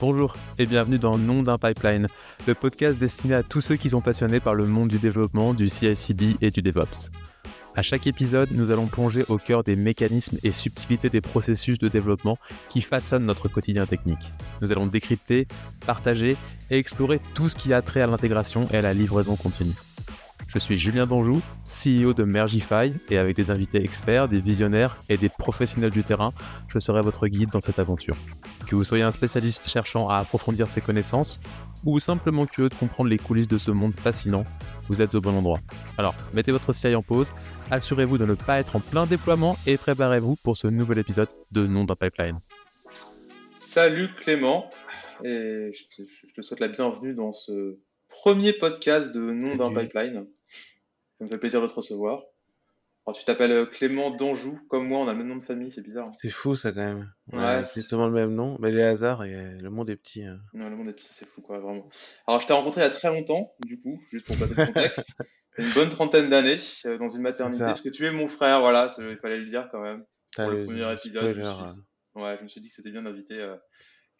Bonjour et bienvenue dans Nom d'un pipeline, le podcast destiné à tous ceux qui sont passionnés par le monde du développement, du CI/CD et du DevOps. À chaque épisode, nous allons plonger au cœur des mécanismes et subtilités des processus de développement qui façonnent notre quotidien technique. Nous allons décrypter, partager et explorer tout ce qui a trait à l'intégration et à la livraison continue. Je suis Julien Donjou, CEO de Mergify, et avec des invités experts, des visionnaires et des professionnels du terrain, je serai votre guide dans cette aventure. Que vous soyez un spécialiste cherchant à approfondir ses connaissances, ou simplement curieux de comprendre les coulisses de ce monde fascinant, vous êtes au bon endroit. Alors, mettez votre CI en pause, assurez-vous de ne pas être en plein déploiement et préparez-vous pour ce nouvel épisode de Nom d'un pipeline. Salut Clément, et je te, souhaite la bienvenue dans ce premier podcast de Nom d'un pipeline. Ça me fait plaisir de te recevoir. Alors, tu t'appelles euh, Clément d'Anjou, comme moi, on a le même nom de famille, c'est bizarre. C'est fou ça quand même. Ouais, c'est exactement le même nom. Mais les hasards, et le monde est petit. Hein. Non, le monde est petit, c'est fou quoi, vraiment. Alors, je t'ai rencontré il y a très longtemps, du coup, juste pour passer le contexte. une bonne trentaine d'années, euh, dans une maternité, parce que tu es mon frère, voilà, il fallait le dire quand même. Pour le, premier épisode. Je hein. Ouais, je me suis dit que c'était bien d'inviter euh,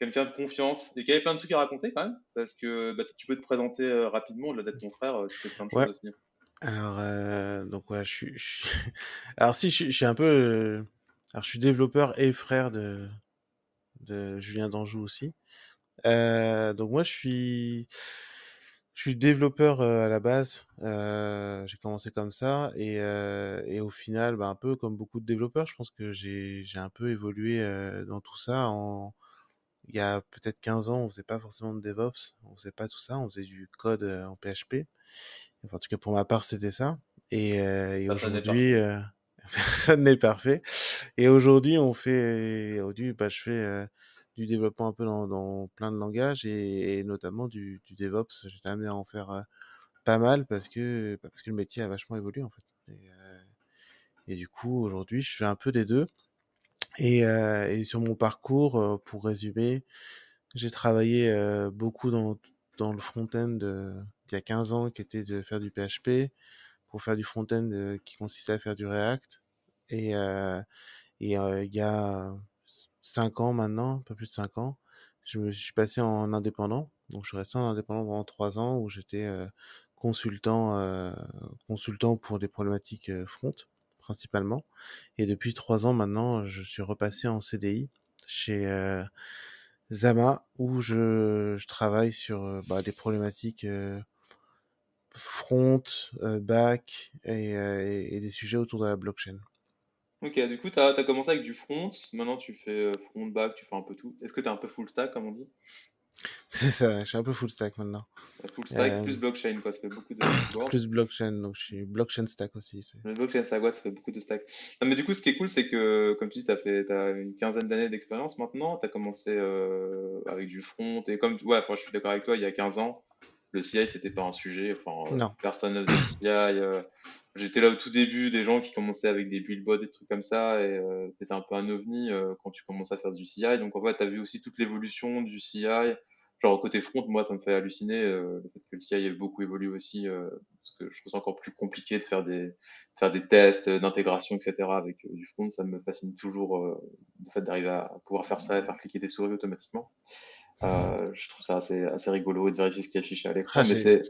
quelqu'un de confiance et qui avait plein de trucs à raconter quand même, parce que bah, tu peux te présenter rapidement, au-delà d'être mon frère, tu fais plein de choses aussi. Alors, euh, donc ouais, je suis, alors si je, suis un peu, euh, alors je suis développeur et frère de de Julien d'Anjou aussi. Euh, donc moi je suis, je suis développeur euh, à la base. Euh, j'ai commencé comme ça et et au final, bah, un peu comme beaucoup de développeurs, je pense que j'ai j'ai un peu évolué dans tout ça. En il y a peut-être 15 ans, on faisait pas forcément de DevOps, on faisait pas tout ça, on faisait du code en PHP en tout cas, pour ma part, c'était ça. Et, euh, et aujourd'hui, euh, personne n'est parfait. Et aujourd'hui, on fait, aujourd'hui, bah, je fais euh, du développement un peu dans, dans plein de langages et, et notamment du, du DevOps. J'étais amené à en faire euh, pas mal parce que bah, parce que le métier a vachement évolué en fait. Et, euh, et du coup, aujourd'hui, je fais un peu des deux. Et, et sur mon parcours, pour résumer, j'ai travaillé beaucoup dans dans le front-end il y a 15 ans qui était de faire du PHP pour faire du front-end euh, qui consistait à faire du React. Et, euh, euh, il y a 5 ans maintenant, un peu plus de 5 ans, je me suis passé en indépendant. Donc je suis resté en indépendant pendant 3 ans où j'étais consultant, consultant pour des problématiques front principalement. Et depuis 3 ans maintenant, je suis repassé en CDI chez Zama où je, je travaille sur bah, des problématiques front, euh, back euh, et, des sujets autour de la blockchain. Ok, du coup, tu as, commencé avec du front, maintenant tu fais euh, front, back, tu fais un peu tout. Est-ce que tu es un peu full stack, comme on dit? C'est ça, je suis un peu full stack maintenant. Full stack plus blockchain, quoi, ça fait beaucoup de. plus blockchain, donc je suis blockchain stack aussi. Le blockchain stack, ouais, ça fait beaucoup de stack. mais du coup, ce qui est cool, c'est que, comme tu dis, tu as, as une quinzaine d'années d'expérience maintenant. Tu as commencé avec du front, et comme, ouais, je suis d'accord avec toi, il y a 15 ans, le CI c'était pas un sujet. Enfin, euh, personne ne faisait CI. Euh, j'étais là au tout début, des gens qui commençaient avec des buildbots, des trucs comme ça, et euh, t'étais un peu un ovni euh, quand tu commences à faire du CI. Donc en fait, t'as vu aussi toute l'évolution du CI. Genre côté front, moi, ça me fait halluciner le fait que le CI ait beaucoup évolué aussi, parce que je trouve ça encore plus compliqué de faire des, faire des tests d'intégration, etc. avec du front. Ça me fascine toujours le fait d'arriver à pouvoir faire ça et faire cliquer des souris automatiquement. Euh, je trouve ça assez, assez rigolo de vérifier ce qui est affiché à l'écran. Ah, mais c'est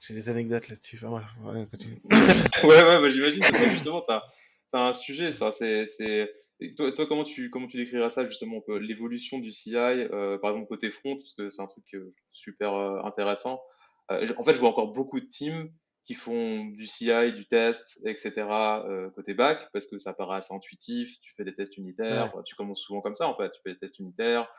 j'ai des anecdotes là-dessus. ouais, ouais, ouais bah, j'imagine. justement, c'est un, sujet, ça. C'est, c'est... Toi, toi, comment tu comment tu décriras ça justement l'évolution du CI, euh, par exemple côté front, parce que c'est un truc euh, super euh, intéressant. En fait, je vois encore beaucoup de teams qui font du CI, du test, etc. Côté back, parce que ça paraît assez intuitif. Tu fais des tests unitaires, tu commences souvent comme ça en fait. Tu fais des tests unitaires,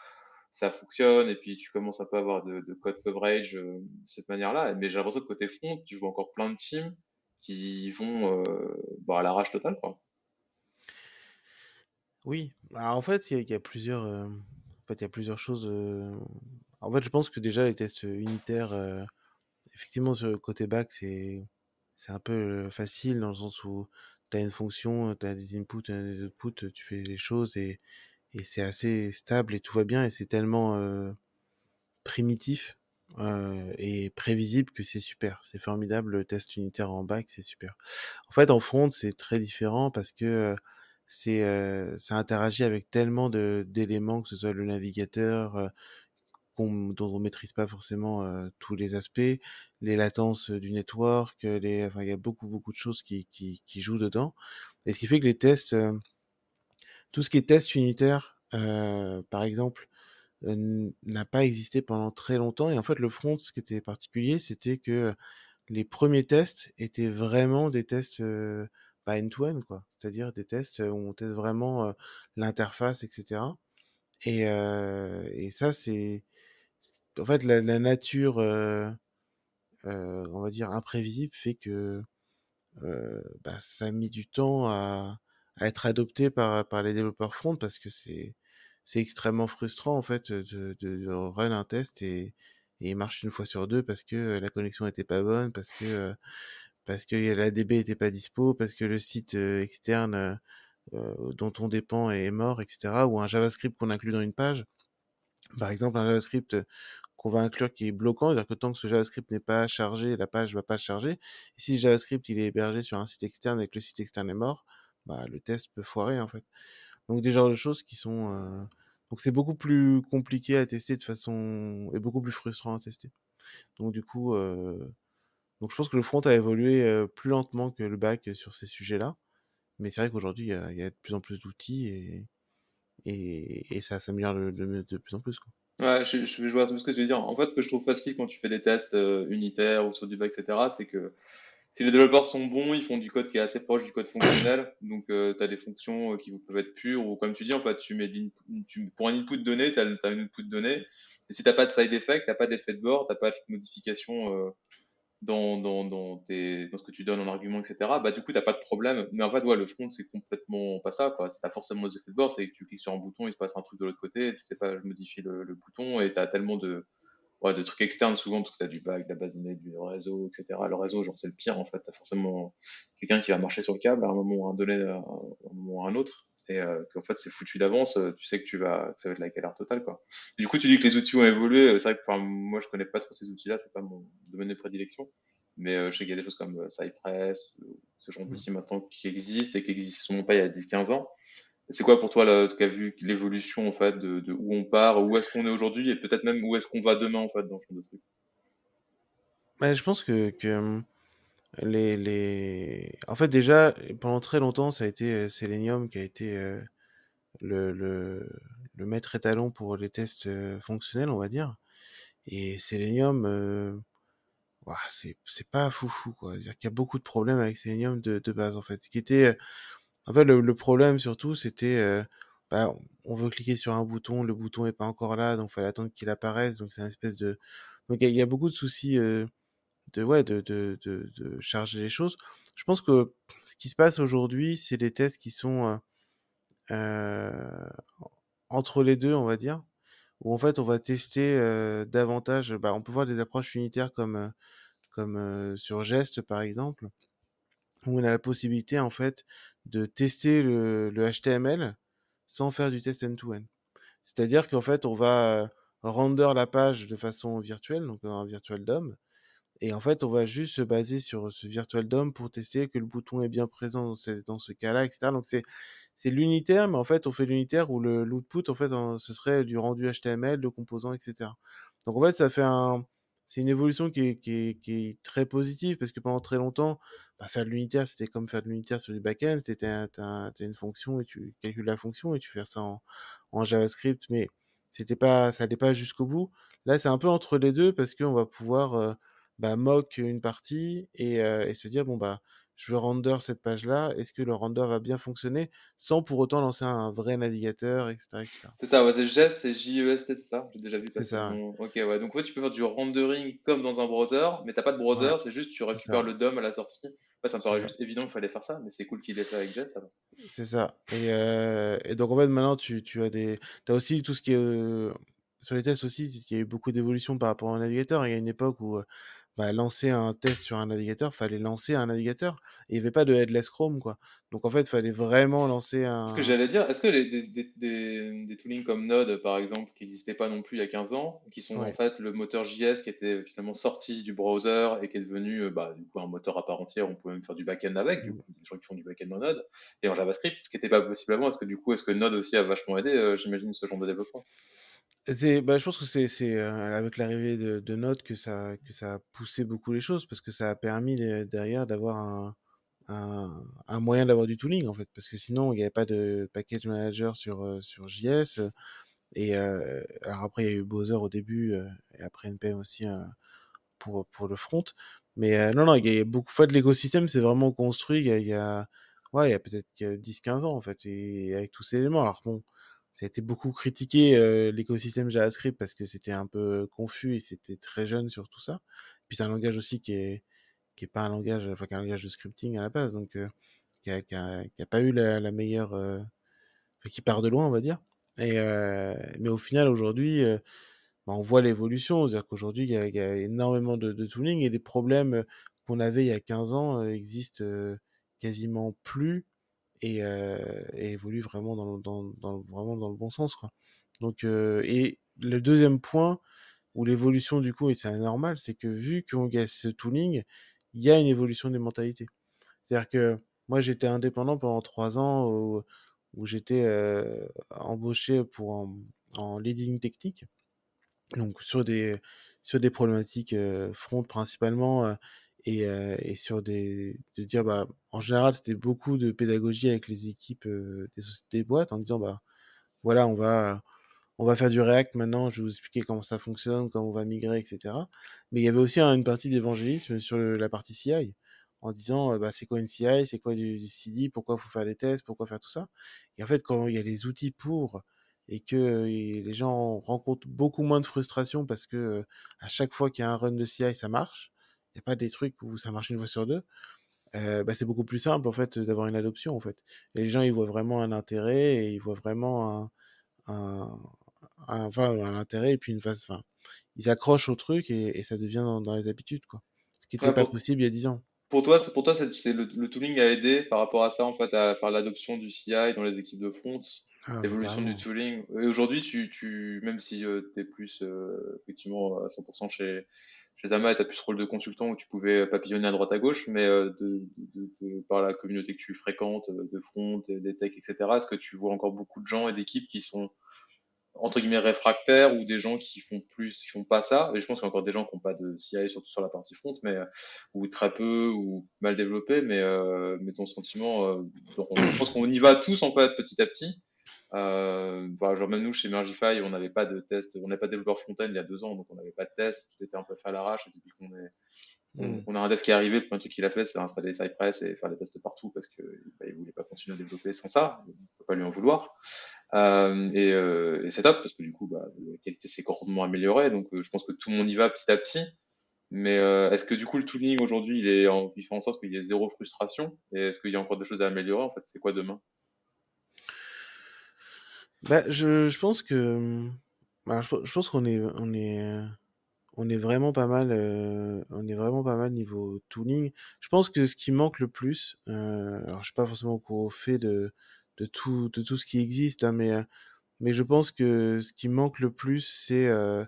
ça fonctionne et puis tu commences un peu avoir de, de code coverage euh, de cette manière-là. Mais j'ai l'impression que côté front, tu vois encore plein de teams qui vont euh, bah, à l'arrache totale. Quoi. Oui, bah, en fait, il y, a plusieurs, euh, en fait, y a plusieurs choses. En fait, je pense que déjà les tests unitaires, effectivement, sur le côté back, c'est c'est un peu facile dans le sens où tu as une fonction, tu as des inputs, as des outputs, tu fais les choses et et c'est assez stable et tout va bien et c'est tellement euh, primitif euh, et prévisible que c'est super. C'est formidable le test unitaire en bac, c'est super. En fait, en front, c'est très différent parce que euh, c'est ça interagit avec tellement d'éléments que ce soit le navigateur dont on maîtrise pas forcément tous les aspects, les latences du network, les, enfin, il y a beaucoup, beaucoup de choses qui, qui, qui jouent dedans. Et ce qui fait que les tests, tout ce qui est test unitaire, par exemple, n'a pas existé pendant très longtemps. Et en fait, le front, ce qui était particulier, c'était que les premiers tests étaient vraiment des tests pas end-to-end, quoi. C'est-à-dire des tests où on teste vraiment l'interface, etc. Et, et ça, c'est en fait la, nature, on va dire imprévisible, fait que bah, ça a mis du temps à, à être adopté par, par les développeurs front parce que c'est c'est extrêmement frustrant en fait de, de, run un test et, et il marche une fois sur deux parce que la connexion était pas bonne, parce que parce que la DB était pas dispo, parce que le site externe dont on dépend est mort, etc. Ou un JavaScript qu'on inclut dans une page. Par exemple, un JavaScript qu'on va inclure qui est bloquant, c'est-à-dire que tant que ce JavaScript n'est pas chargé, la page va pas charger. Et si le JavaScript il est hébergé sur un site externe et que le site externe est mort, bah, le test peut foirer en fait. Donc des genres de choses qui sont euh... donc c'est beaucoup plus compliqué à tester de façon et beaucoup plus frustrant à tester. Donc du coup euh... donc je pense que le front a évolué euh, plus lentement que le back sur ces sujets-là, mais c'est vrai qu'aujourd'hui il y a, de plus en plus d'outils et... et et ça s'améliore de, plus en plus. Ouais, je, je, je vois tout ce que tu veux dire. En fait, ce que je trouve facile quand tu fais des tests unitaires ou sur du back, etc., c'est que si les développeurs sont bons, ils font du code qui est assez proche du code fonctionnel. Donc, euh, tu as des fonctions euh, qui peuvent être pures ou comme tu dis, en fait, tu mets tu, pour un input donné, tu as, as, une output donnée. Et si tu pas de side effect, tu pas d'effet de bord, tu pas de modification euh, dans, dans, dans, tes, dans ce que tu donnes en argument, etc., bah, du coup, tu pas de problème. Mais en fait, ouais, le front, c'est complètement pas ça. Si tu as forcément des effets de bord, c'est que tu cliques sur un bouton, il se passe un truc de l'autre côté. Si c'est pas, je modifie le, le bouton et tu as tellement de ouais, de trucs externes souvent, parce que tu as du bac, de la base de données, du réseau, etc. Le réseau, genre, c'est le pire, en fait. Tu as forcément quelqu'un qui va marcher sur le câble à un moment ou un donné, à un moment ou un autre. Et euh, qu'en fait, c'est foutu d'avance. Tu sais que tu vas, que ça va être la galère totale, quoi. du coup, tu dis que les outils ont évolué. C'est vrai que, enfin, moi, je connais pas trop ces outils-là. C'est pas mon domaine de prédilection. Mais euh, je sais qu'il y a des choses comme euh, Cypress, ce genre d'outils maintenant qui existent et qui existent pas il y a 10-15 ans. C'est quoi pour toi, là, tu as vu l'évolution en fait de, où on part, où est-ce qu'on est aujourd'hui et peut-être même où est-ce qu'on va demain en fait dans ce genre de truc? Bah, Je pense que, que les, les, en fait déjà pendant très longtemps ça a été euh, Selenium qui a été euh, le, le, maître étalon pour les tests euh, fonctionnels, on va dire. Et Selenium, euh, ouah, c'est pas foufou quoi. Il y a beaucoup de problèmes avec Selenium de, de base en fait. Ce qui était en fait, le, problème surtout, c'était, euh, bah, on veut cliquer sur un bouton, le bouton est pas encore là, donc il fallait attendre qu'il apparaisse. Donc c'est une espèce de, donc il y, a beaucoup de soucis euh, de, ouais, de, de, de, charger les choses. Je pense que ce qui se passe aujourd'hui, c'est des tests qui sont euh, entre les deux, on va dire, où en fait on va tester davantage. Bah, on peut voir des approches unitaires comme comme sur Gest par exemple, où on a la possibilité en fait de tester le, HTML sans faire du test end-to-end. C'est-à-dire qu'en fait, on va render la page de façon virtuelle, donc un virtual DOM, et en fait, on va juste se baser sur ce virtual DOM pour tester que le bouton est bien présent dans ce, dans ce cas-là, etc. Donc c'est c'est l'unitaire, mais en fait, on fait l'unitaire où le l'output, en fait, ce serait du rendu HTML, de composants, etc. Donc en fait, ça fait un c'est une évolution qui, est, qui est, très positive parce que pendant très longtemps, faire de l'unitaire, c'était comme faire de l'unitaire sur du backend. C'était une fonction et tu calcules la fonction et tu fais ça en, JavaScript, mais c'était pas, ça n'allait pas jusqu'au bout. Là, c'est un peu entre les deux parce qu'on va pouvoir euh, bah, une partie euh, et, se dire bon bah je veux render cette page-là, est-ce que le render va bien fonctionner sans pour autant lancer un vrai navigateur, etc. C'est ça, ouais, c'est GEST, c'est JEST, c'est ça? J'ai déjà vu C'est ça. Ok, ouais, donc en fait, tu peux faire du rendering comme dans un browser, mais t'as pas de browser, ouais. c'est juste tu récupères le DOM à la sortie. Ouais, ça me paraît juste évident qu'il fallait faire ça, mais c'est cool qu'il ait fait avec alors. C'est ça. Et, euh, et, donc en fait, maintenant, tu, tu as des. Aussi tout ce qui est. Euh... Sur les tests aussi, il y a eu beaucoup d'évolutions par rapport au navigateur. Il y a une époque où bah, lancer un test sur un navigateur, fallait lancer un navigateur. Et il n'y avait pas de headless Chrome, quoi. Donc en fait, il fallait vraiment lancer un. Ce que j'allais dire, est-ce que les, des, des, des, des, toolings comme Node, par exemple, qui n'existaient pas non plus il y a 15 ans, qui sont ouais. en fait le moteur JS qui était finalement sorti du browser et qui est devenu bah, du coup, un moteur à part entière, on pouvait même faire du backend avec, du coup, des gens qui font du backend en Node, et en JavaScript, ce qui n'était pas possible avant, est-ce que du coup, est-ce que Node aussi a vachement aidé, euh, j'imagine, ce genre de développement? Bah, je pense que c'est c'est, avec l'arrivée de de Node que ça a poussé beaucoup les choses parce que ça a permis derrière d'avoir un moyen d'avoir du tooling, en fait. Parce que sinon, il y avait pas de package manager sur, JS, et alors après, il y a eu Bowser au début, et après NPM aussi, pour le front. Mais non, non, il y a beaucoup en l'écosystème s'est vraiment construit il y a il y a ouais, il y a peut-être 10-15 ans, en fait et avec tous ces éléments. Alors bon, ça a été beaucoup critiqué, l'écosystème JavaScript parce que c'était un peu confus et c'était très jeune sur tout ça. Puis c'est un langage aussi qui est qui est pas un langage enfin, qui est un langage de scripting à la base donc qui a qui a pas eu la meilleure, qui part de loin, on va dire et mais au final, aujourd'hui, bah, on voit l'évolution. C'est-à-dire qu'aujourd'hui, il y a énormément de de tooling et des problèmes, qu'on avait il y a 15 ans, existent, quasiment plus et heu et évoluent vraiment dans vraiment dans le bon sens, quoi. Donc heu et le deuxième point où l'évolution, du coup et c'est normal, c'est que vu y a ce tooling, il y a une évolution des mentalités. C'est-à-dire que moi, j'étais indépendant pendant 3 ans où j'étais, heu, embauché pour en leading technique. Donc sur des sur des problématiques, heu, front principalement, et heu et sur des de dire, bah, en général, c'était beaucoup de pédagogie avec les équipes, heu, des boîtes en disant: «Bah, voilà, on va on va faire du React maintenant, je vais vous expliquer comment ça fonctionne, comment on va migrer et cetera». Mais il y avait aussi une partie d'évangélisme sur la partie CI en disant, bah, c'est quoi une CI? C'est quoi du CD? Pourquoi faut faire des tests? Pourquoi faire tout ça? Et en fait, quand il y a les outils pour et que les gens rencontrent beaucoup moins de frustration parce que, à chaque fois qu'il y a un run de CI, ça marche. Pas des trucs où ça marche une fois sur deux. Bah, c'est beaucoup plus simple en fait, d'avoir une adoption en fait. Et les gens, ils voient vraiment un intérêt et ils voient vraiment un un un enfin, un intérêt et puis une phase enfin, ils accrochent au truc et et ça devient dans dans les habitudes, quoi. Ce qui était pas possible il y a 10 ans. Pour toi, pour toi, c'est le, le tooling a aidé par rapport à ça en fait à faire l'adoption du CI dans les équipes de front, ah, l'évolution du tooling. Et aujourd'hui, tu, tu, même si euh, tu es plus euh, effectivement à 100% chez chez Zama, tu plus ce rôle de consultant où tu pouvais papillonner à droite à gauche, mais euh, par la communauté que tu fréquentes, de front, des techs, etc. Est-ce que tu vois encore beaucoup de gens et d'équipes qui sont entre guillemets réfractaires ou des gens qui font plus, qui font pas ça? Et je pense qu'il y a encore des gens qui n'ont pas de CI, surtout sur la partie front, mais euh, ou très peu ou mal développé. Mais, euh, mais ton sentiment, euh, je pense qu'on y va tous en fait petit à petit. Euh, bah, genre même nous chez Mergify, on n'avait pas de test, on n'avait pas de développeur front-end il y a deux ans, donc on n'avait pas de test, tout était un peu fait à l'arrache. Et depuis qu'on est Mm. On, a un dev qui est arrivé, le premier truc qu'il a fait, c'est installer Cypress et faire des tests partout parce qu'il bah, ne voulait pas continuer à développer sans ça. On ne peut pas lui en vouloir. Euh, et, euh, et c'est top parce que du coup, bah, la qualité s'est grandement améliorée. Donc, euh, je pense que tout le monde y va petit à petit. Mais euh, est-ce que du coup, le tooling aujourd'hui, il, est en, il fait en sorte qu'il y ait zéro frustration Et est-ce qu'il y a encore des choses à améliorer En fait, c'est quoi demain? Bah, je, je pense que bah, je, pense qu'on est on est on est vraiment pas mal, euh, on est vraiment pas mal niveau tooling. Je pense que ce qui manque le plus, euh, alors je suis pas forcément au fait de, de tout, de tout ce qui existe, hein, mais, mais je pense que ce qui manque le plus, c'est euh,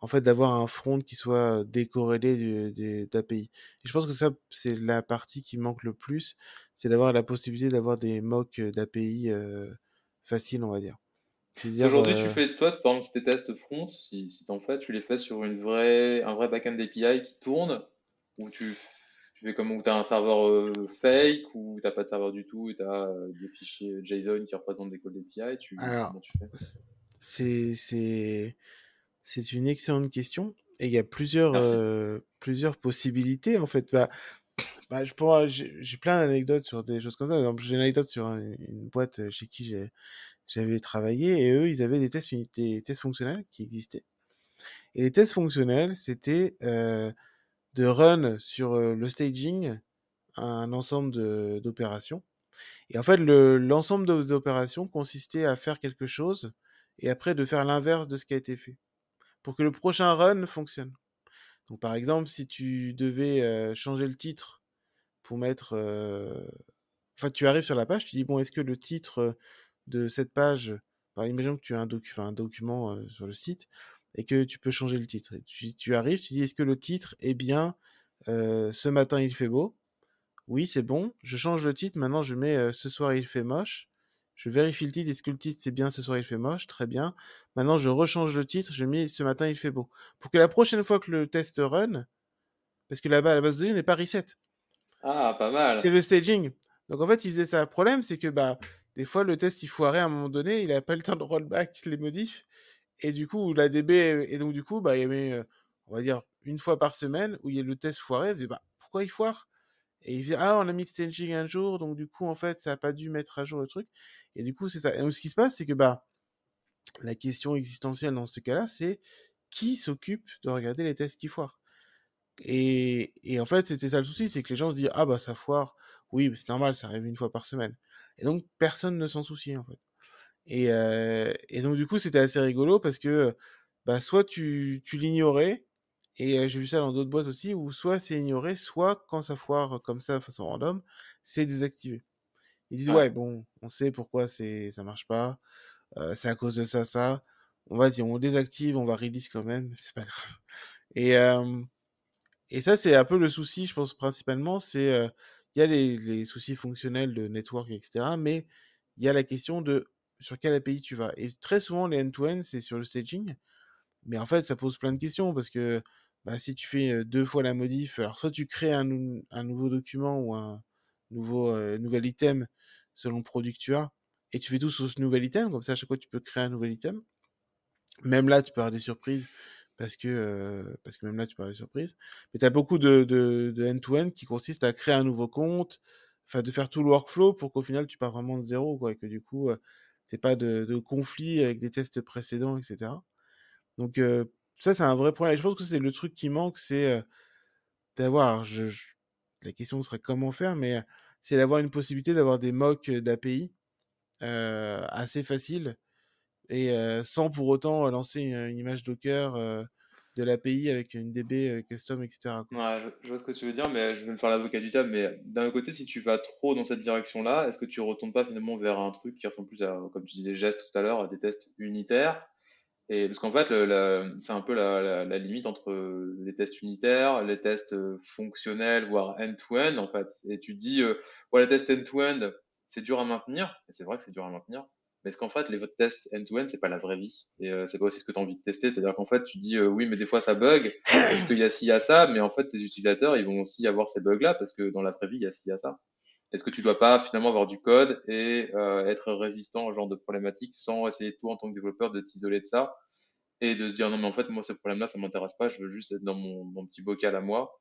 en fait d'avoir un front qui soit décorrélé d'API. Et je pense que ça, c'est la partie qui manque le plus, c'est d'avoir la possibilité d'avoir des mocks d'API euh, faciles, on va dire. Aujourd'hui, tu euh, fais, toi, par exemple, tes tests front, si, si t'en fais, tu les fais sur une vraie, un vrai backend API qui tourne, ou tu, tu fais comme où tu as un serveur euh, fake, ou t'as pas de serveur du tout, et tu as euh, des fichiers JSON qui représentent des codes API, tu, Alors, tu fais? c'est, c'est, une excellente question, et il y a plusieurs, plusieurs possibilités, en fait. Bah, bah, je pourrais, j'ai plein d'anecdotes sur des choses comme ça. J'ai une anecdote sur une boîte chez qui j'avais travaillé et eux, ils avaient des tests, des tests fonctionnels qui existaient. Et les tests fonctionnels, c'était euh, de run sur euh, le staging un ensemble d'opérations. Et en fait, l'ensemble de des opérations consistait à faire quelque chose et après de faire l'inverse de ce qui a été fait pour que le prochain run fonctionne. Donc, par exemple, si tu devais euh, changer le titre pour mettre. Enfin, tu arrives sur la page, tu dis bon, est-ce que le titre de cette page, par imaginons que tu as un, docu un document sur le site et que tu peux changer le titre. tu, tu, arrives, tu dis est-ce que le titre est bien ce matin il fait beau? Oui, c'est bon. Je change le titre. Maintenant, je mets ce soir il fait moche. je vérifie le titre, est-ce que le titre c'est bien ce soir il fait moche, très bien. Maintenant je rechange le titre, je mets ce matin il fait beau. Pour que la prochaine fois que le test run, parce que là-bas la base de données n'est pas reset. Ah, pas mal. C'est le staging. Donc en fait il faisait ça. Le problème c'est que bah des fois le test il foirait à un moment donné, il a pas le temps de rollback les modifs. Et du coup la DB et donc du coup bah il y avait euh, on va dire une fois par semaine où il y a le test foiré, il faisait bah pourquoi il foire? Et il dit ah on a mis le staging un jour donc du coup en fait ça a pas dû mettre à jour le truc et du coup c'est ça et donc ce qui se passe c'est que bah la question existentielle dans ce cas-là c'est qui s'occupe de regarder les tests qui foirent? Et, et en fait c'était ça le souci c'est que les gens se disent ah bah ça foire oui c'est normal ça arrive une fois par semaine et donc personne ne s'en soucie en fait et, euh, et donc du coup c'était assez rigolo parce que bah soit tu, tu l'ignorais et j'ai vu ça dans d'autres boîtes aussi, où soit c'est ignoré, soit quand ça foire comme ça, de façon random, c'est désactivé. Ils disent, ouais, bon, on sait pourquoi c'est, ça marche pas, euh, c'est à cause de ça, ça. On va dire, on désactive, on va release quand même, c'est pas grave. Et, euh, et ça, c'est un peu le souci, je pense, principalement, c'est, il y a les, soucis fonctionnels de network, etc., mais il y a la question de sur quel API tu vas. Et très souvent, les end-to-end, c'est sur le staging. Mais en fait, ça pose plein de questions parce que bah, si tu fais deux fois la modif, alors soit tu crées un, un nouveau document ou un nouveau nouvel item selon le produit que tu as, et tu fais tout sur ce nouvel item, comme ça à chaque fois tu peux créer un nouvel item. Même là, tu peux avoir des surprises parce que parce que même là tu peux avoir des surprises. Mais tu as beaucoup de de, de end-to-end qui consiste à créer un nouveau compte, enfin de faire tout le workflow pour qu'au final tu pars vraiment de zéro, quoi, et que du coup c'est pas de, de conflit avec des tests précédents, etc. Donc ça, c'est un vrai problème. je pense que c'est le truc qui manque, c'est d'avoir. Je, la question serait comment faire, mais c'est d'avoir une possibilité d'avoir des mocks d'API euh, assez faciles et sans pour autant lancer une, image Docker de l'API avec une DB custom, etc. Ouais, je, vois ce que tu veux dire, mais je vais me faire l'avocat du diable. Mais d'un côté, si tu vas trop dans cette direction-là, est-ce que tu retournes pas finalement vers un truc qui ressemble plus à, comme tu disais, des gestes tout à l'heure, à des tests unitaires? Et parce qu'en fait, c'est un peu la, limite entre les tests unitaires, les tests fonctionnels, voire end-to-end, en fait. Et tu te dis, ouais, les tests end-to-end, c'est dur à maintenir. Et c'est vrai que c'est dur à maintenir. Mais est-ce qu'en fait, les tests end-to-end, c'est pas la vraie vie. Et euh, c'est pas aussi ce que tu as envie de tester. C'est-à-dire qu'en fait, tu dis, euh, oui, mais des fois, ça bug. Est-ce qu'il y a ci, il y a ça? Mais en fait, tes utilisateurs, ils vont aussi avoir ces bugs-là parce que dans la vraie vie, il y a ci, il y a ça. Est-ce que tu dois pas finalement avoir du code et euh, être résistant au genre de problématiques sans essayer tout en tant que développeur de t'isoler de ça et de se dire non mais en fait moi ce problème-là ça m'intéresse pas, je veux juste être dans mon petit bocal à moi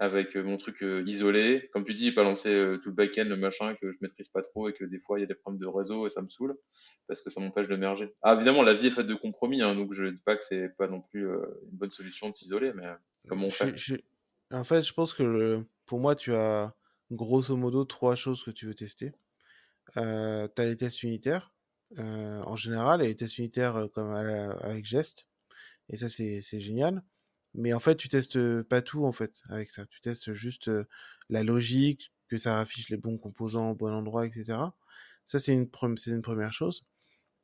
avec euh, mon truc euh, isolé, comme tu dis, pas lancer tout le back-end, le machin que je maîtrise pas trop et que des fois il y a des problèmes de réseau et ça me saoule parce que ça m'empêche de merger. Ah évidemment la vie est faite de compromis, hein, donc je dis pas que c'est pas non plus une bonne solution de s'isoler, mais comment on fait? En fait, je pense que le... pour moi tu as grosso modo trois choses que tu veux tester. Euh, tu as les tests unitaires euh, en général et les tests unitaires euh, comme avec Gest. Et ça, c'est génial. Mais en fait, tu testes pas tout en fait avec ça. Tu testes juste la logique, que ça affiche les bons composants au bon endroit, etc. Ça, c'est une, première chose.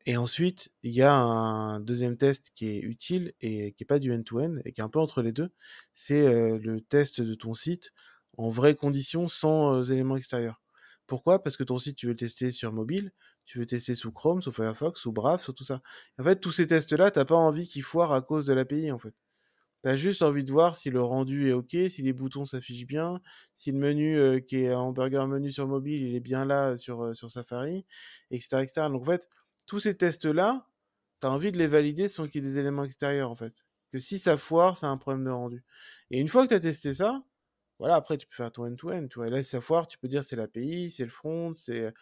Et ensuite, il y a un deuxième test qui est utile et qui est pas du end-to-end et qui est un peu entre les deux. C'est le test de ton site en vraies conditions sans éléments extérieurs. Pourquoi? Parce que ton site, tu veux le tester sur mobile, tu veux tester sous Chrome, sous Firefox, sous Brave, sur tout ça. En fait, tous ces tests-là, t'as pas envie qu'ils foirent à cause de l'API, en fait. T'as juste envie de voir si le rendu est OK, si les boutons s'affichent bien, si le menu qui est hamburger menu sur mobile, il est bien là sur, Safari, etc., etc. Donc en fait, tous ces tests-là, t'as envie de les valider sans qu'il y ait des éléments extérieurs, en fait. Que si ça foire, c'est un problème de rendu. Et une fois que t'as testé ça, voilà, après, tu peux faire ton end-to-end, tu là, ça foire, tu peux dire c'est l'API, c'est le front, c'est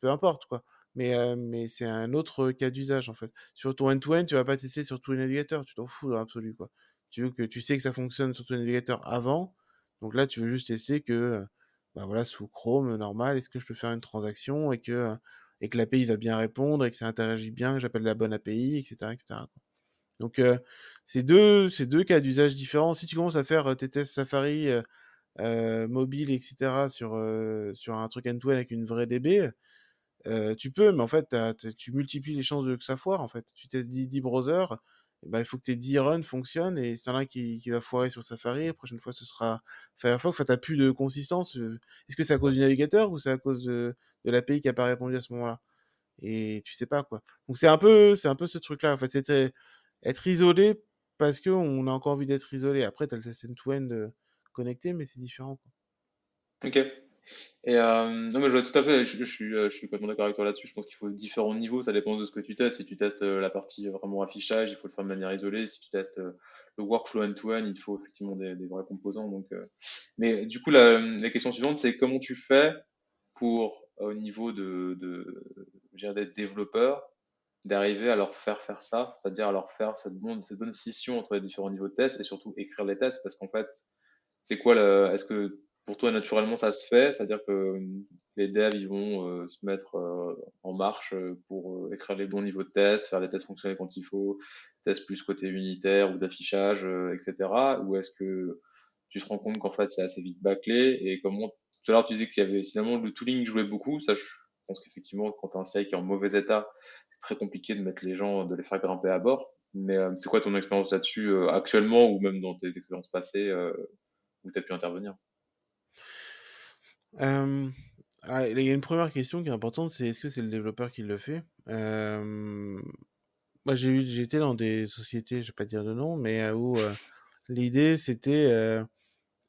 peu importe, quoi. Mais, mais c'est un autre cas d'usage, en fait. Sur ton end-to-end, tu vas pas tester sur tous les navigateurs, tu t'en fous dans l'absolu, quoi. Tu veux que tu sais que ça fonctionne sur ton navigateur avant, donc là, tu veux juste tester que, bah voilà, sous Chrome, normal, est-ce que je peux faire une transaction et que, et que l'API va bien répondre et que ça interagit bien, que j'appelle la bonne API, etc.. Donc, c'est deux, cas d'usage différents. Si tu commences à faire tes tests Safari, euh, mobile, etc., sur, euh, un truc end-to-end avec une vraie DB, euh, tu peux, mais en fait, tu multiplies les chances de que ça foire. En fait, tu testes 10, browsers, ben, il faut que tes 10 runs fonctionnent, et a un qui, qui va foirer sur Safari, la prochaine fois ce sera Firefox. Enfin, t'as plus de consistance. Est-ce que c'est à cause du navigateur ou c'est à cause de, de l'API qui n'a pas répondu à ce moment-là? Et tu sais pas quoi. Donc c'est un peu, c'est un peu ce truc-là. En fait, c'était être isolé parce que on a encore envie d'être isolé. Après, tu as le test end-to-end euh, connecté, mais c'est différent. Quoi. Ok. Euh, non, mais je vois tout à fait, suis, je suis complètement d'accord avec toi là-dessus. Je pense qu'il faut différents niveaux, ça dépend de ce que tu testes. Si tu testes la partie vraiment affichage, il faut le faire de manière isolée. Si tu testes le workflow end-to-end, il faut effectivement des, vrais composants. Donc, Mais du coup, la, question suivante, c'est comment tu fais pour, au niveau de, de d'être développeur, d'arriver à leur faire faire ça, c'est-à-dire à leur faire cette bonne, cette bonne scission entre les différents niveaux de tests et surtout écrire les tests, parce qu'en fait, c'est quoi le, est-ce que pour toi naturellement ça se fait, c'est-à-dire que les devs ils vont euh, se mettre euh, en marche pour euh, écrire les bons niveaux de tests, faire les tests fonctionnels quand il faut, tests plus côté unitaire ou d'affichage, etc. Ou est-ce que tu te rends compte qu'en fait c'est assez vite bâclé? Et comment tout à l'heure tu disais qu'il y avait finalement le tooling jouait beaucoup. Ça je pense qu'effectivement quand tu as un CI qui est en mauvais état c'est très compliqué de mettre les gens de les faire grimper à bord. Mais euh, c'est quoi ton expérience là-dessus euh, actuellement ou même dans tes expériences passées euh, où tu as pu intervenir? Ah, il y a une première question qui est importante c'est est-ce que c'est le développeur qui le fait? Moi j'ai j'étais dans des sociétés je vais pas dire de nom mais où l'idée c'était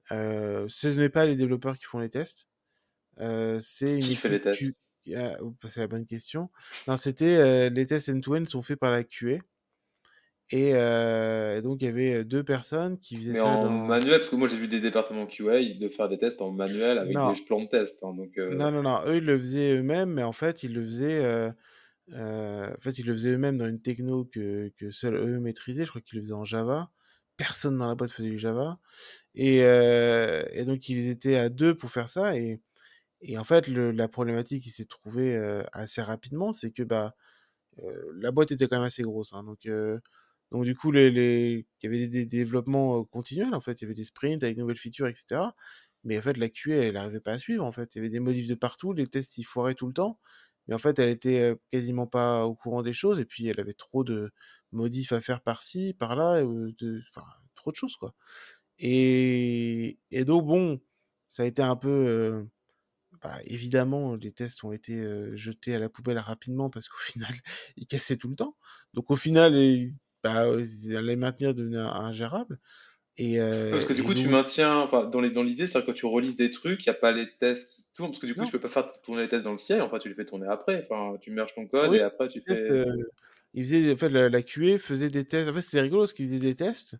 ce n'est pas les développeurs qui font les tests. C'est une qui fait les tests C'est la bonne question. Non, c'était les tests end-to-end sont faits par la QA. Et euh, donc, il y avait deux personnes qui faisaient Mais ça. en dans... manuel, parce que moi j'ai vu des départements QA de faire des tests en manuel avec non. des plans de test. Hein, donc, euh... Non, non, non. Eux, ils le faisaient eux-mêmes, mais en fait, ils le faisaient. Euh, euh, en fait, ils le faisaient eux-mêmes dans une techno que, que seuls eux maîtrisaient. Je crois qu'ils le faisaient en Java. Personne dans la boîte faisait du Java. Et, euh, et, donc, ils étaient à deux pour faire ça. Et, et en fait, le, la problématique qui s'est trouvée euh, assez rapidement, c'est que bah, euh, la boîte était quand même assez grosse. Hein, donc, euh, donc, du coup, il y avait des, développements continuels. En fait, il y avait des sprints avec nouvelles features, etc. Mais en fait, la QA, elle n'arrivait pas à suivre. En fait, il y avait des modifs de partout. Les tests, ils foiraient tout le temps. Mais en fait, elle était quasiment pas au courant des choses. Et puis, elle avait trop de modifs à faire par-ci, par-là. Trop de choses, quoi. Et, donc, bon, ça a été un peu... Bah, évidemment, les tests ont été jetés à la poubelle rapidement parce qu'au final, ils cassaient tout le temps. Donc, au final, bah, les maintenir devenait ingérable. Et, euh, parce que du coup, tu maintiens, enfin, dans l'idée, c'est que quand tu relises des trucs, il n'y a pas les tests qui tournent, parce que du coup, non. tu peux pas faire tourner les tests dans le ciel, enfin, tu les fais tourner après, enfin, tu merges ton code oui, et après, tu fais. Euh, il faisait, en fait, la, la, QA faisait des tests, en fait, c'était rigolo parce qu'il faisait des tests,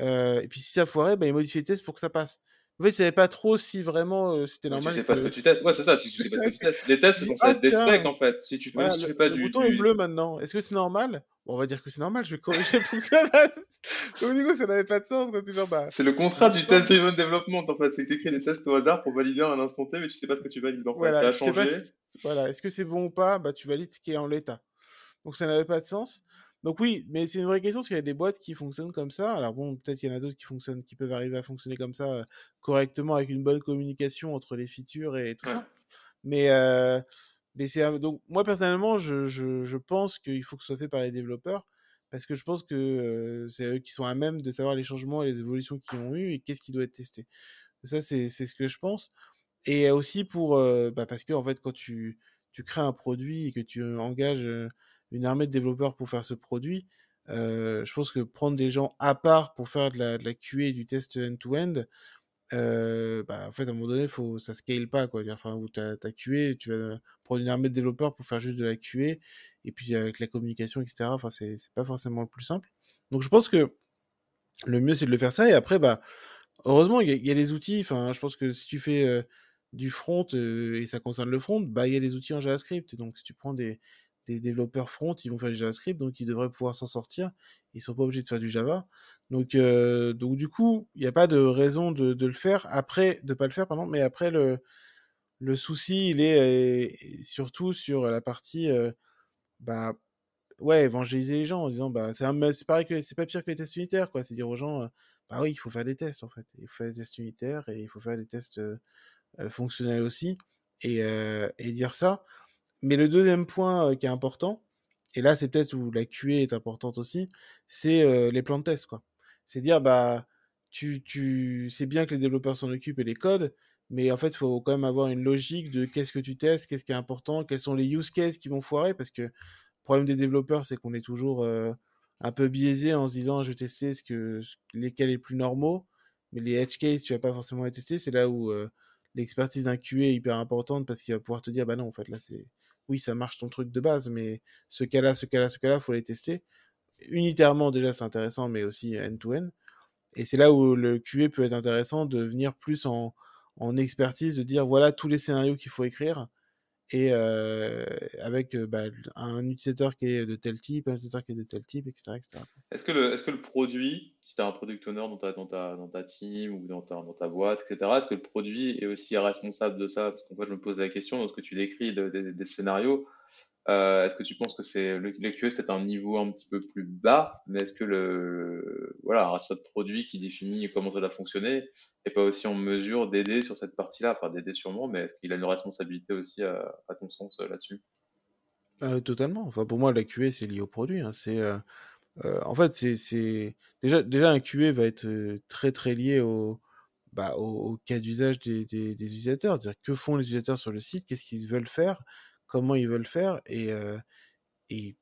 euh, et puis si ça foirait, bah, il modifiait les tests pour que ça passe. En fait, il savait pas trop si vraiment euh, c'était normal. Tu sais pas ce que tu testes. Ouais, c'est ça. Tu, sais pas ce que tu testes. Les tests, c'est censé ah, être des specs en fait. Si tu, voilà, si tu le, fais pas le du. bouton du... est bleu maintenant. Est-ce que c'est normal? Bon, On va dire que c'est normal. Je vais corriger pour que. Donc, du coup, ça n'avait pas de sens. C'est genre, bah. C'est le contrat du test driven development en fait. C'est que tu écris des tests au hasard pour valider un instant T, mais tu sais pas ce que tu valides. En fait. Voilà, ça a changé. Si... Voilà. Est-ce que c'est bon ou pas? Bah, tu valides ce qui est en l'état. Donc, ça n'avait pas de sens. Donc oui, mais c'est une vraie question parce qu'il y a des boîtes qui fonctionnent comme ça. Alors bon, peut-être qu'il y en a d'autres qui fonctionnent, qui peuvent arriver à fonctionner comme ça euh, correctement avec une bonne communication entre les features et tout ouais. ça. Mais euh, mais c'est donc moi personnellement, je, je, je pense qu'il faut que ce soit fait par les développeurs parce que je pense que euh, c'est eux qui sont à même de savoir les changements et les évolutions qu'ils ont eu et qu'est-ce qui doit être testé. Ça c'est c'est ce que je pense. Et aussi pour euh, bah parce que en fait quand tu tu crées un produit et que tu engages une armée de développeurs pour faire ce produit. Je pense que prendre des gens à part pour faire de la, de QA et du test end-to-end, bah, en fait, à un moment donné, faut, ça scale pas, quoi. Enfin, t'as, as QA, tu vas prendre une armée de développeurs pour faire juste de la QA, et puis avec la communication, etc. Enfin, c'est, pas forcément le plus simple. Donc, je pense que le mieux, c'est de le faire ça, et après, bah, heureusement, il y, a les outils. Enfin, je pense que si tu fais du front, et ça concerne le front, bah, il y a les outils en JavaScript. Donc, si tu prends des, des développeurs front, ils vont faire du JavaScript, donc ils devraient pouvoir s'en sortir. Ils sont pas obligés de faire du Java. Donc, euh, donc du coup, il n'y a pas de raison de, de, le faire après, de pas le faire, pardon. Mais après, le, le souci, il est euh, surtout sur la partie, euh, bah, ouais, évangéliser les gens en disant, bah, c'est pareil que c'est pas pire que les tests unitaires, quoi. C'est dire aux gens, bah oui, il faut faire des tests en fait. Il faut faire des tests unitaires et il faut faire des tests fonctionnels aussi. Et dire ça. Mais le deuxième point euh, qui est important, et là c'est peut-être où la QA est importante aussi, c'est euh, les plans de test quoi. C'est dire bah tu tu c'est bien que les développeurs s'en occupent et les codes, mais en fait, il faut quand même avoir une logique de qu'est-ce que tu testes, qu'est-ce qui est important, quels sont les use cases qui vont foirer, parce que le problème des développeurs, c'est qu'on est toujours un peu biaisé en se disant je vais tester ce que, lesquels les plus normaux, mais les edge cases, tu vas pas forcément les tester. C'est là où l'expertise d'un QA est hyper importante parce qu'il va pouvoir te dire bah non, en fait, là, c'est oui, ça marche ton truc de base, mais ce cas-là, ce cas-là, ce cas-là, faut les tester. Unitairement, déjà, c'est intéressant, mais aussi end-to-end. Et c'est là où le QA peut être intéressant de venir plus en, en expertise, de dire voilà tous les scénarios qu'il faut écrire et euh, avec euh, bah, un utilisateur qui est de tel type, un utilisateur qui est de tel type, etc. Est-ce que, le, est que le produit, si tu as un product owner dans ta, dans ta, dans ta team ou dans ta, dans ta boîte, etc., est-ce que le produit est aussi responsable de ça? Parce qu'en fait, je me pose la question, lorsque tu décris des scénarios, euh, est-ce que tu penses que c'est le, le un niveau un petit peu plus bas, mais est-ce que le voilà un produit qui définit comment ça doit fonctionner n'est pas aussi en mesure d'aider sur cette partie-là, enfin d'aider sûrement, mais est-ce qu'il a une responsabilité aussi à, ton sens euh, là-dessus? Euh, Totalement. Pour moi la c'est lié au produit. Hein. En fait c'est déjà déjà un QA va être très très lié au bah, cas d'usage des, des, des utilisateurs, c'est-à-dire que font les utilisateurs sur le site, qu'est-ce qu'ils veulent faire, comment ils veulent faire et, et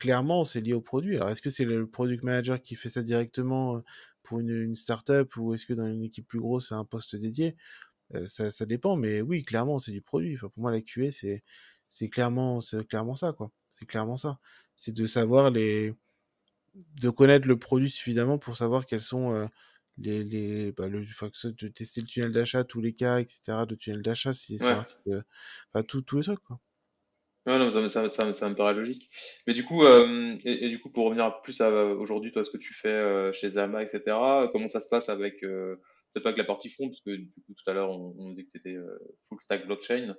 clairement c'est lié au produit. Alors est-ce que c'est le product manager qui fait ça directement pour une, une startup ou est-ce que dans une équipe plus grosse c'est un poste dédié? Ça, ça, dépend, mais oui clairement c'est du produit. Enfin, pour moi la QA c'est c'est clairement c'est clairement ça quoi. C'est clairement ça. C'est de savoir les de connaître le produit suffisamment pour savoir quels sont les, les bah, le, enfin, de tester le tunnel d'achat, tous les cas, etc. de tunnel d'achat, si, ouais. enfin, tous les trucs, quoi. Non, non, ça, ça, ça, me paraît logique. Mais du coup, euh, et, du coup, pour revenir plus à aujourd'hui, toi, ce que tu fais euh, chez Zama, etc., comment ça se passe avec, euh, peut-être pas avec la partie front, parce que du coup, tout à l'heure, on, on disait que tu étais euh, full stack blockchain.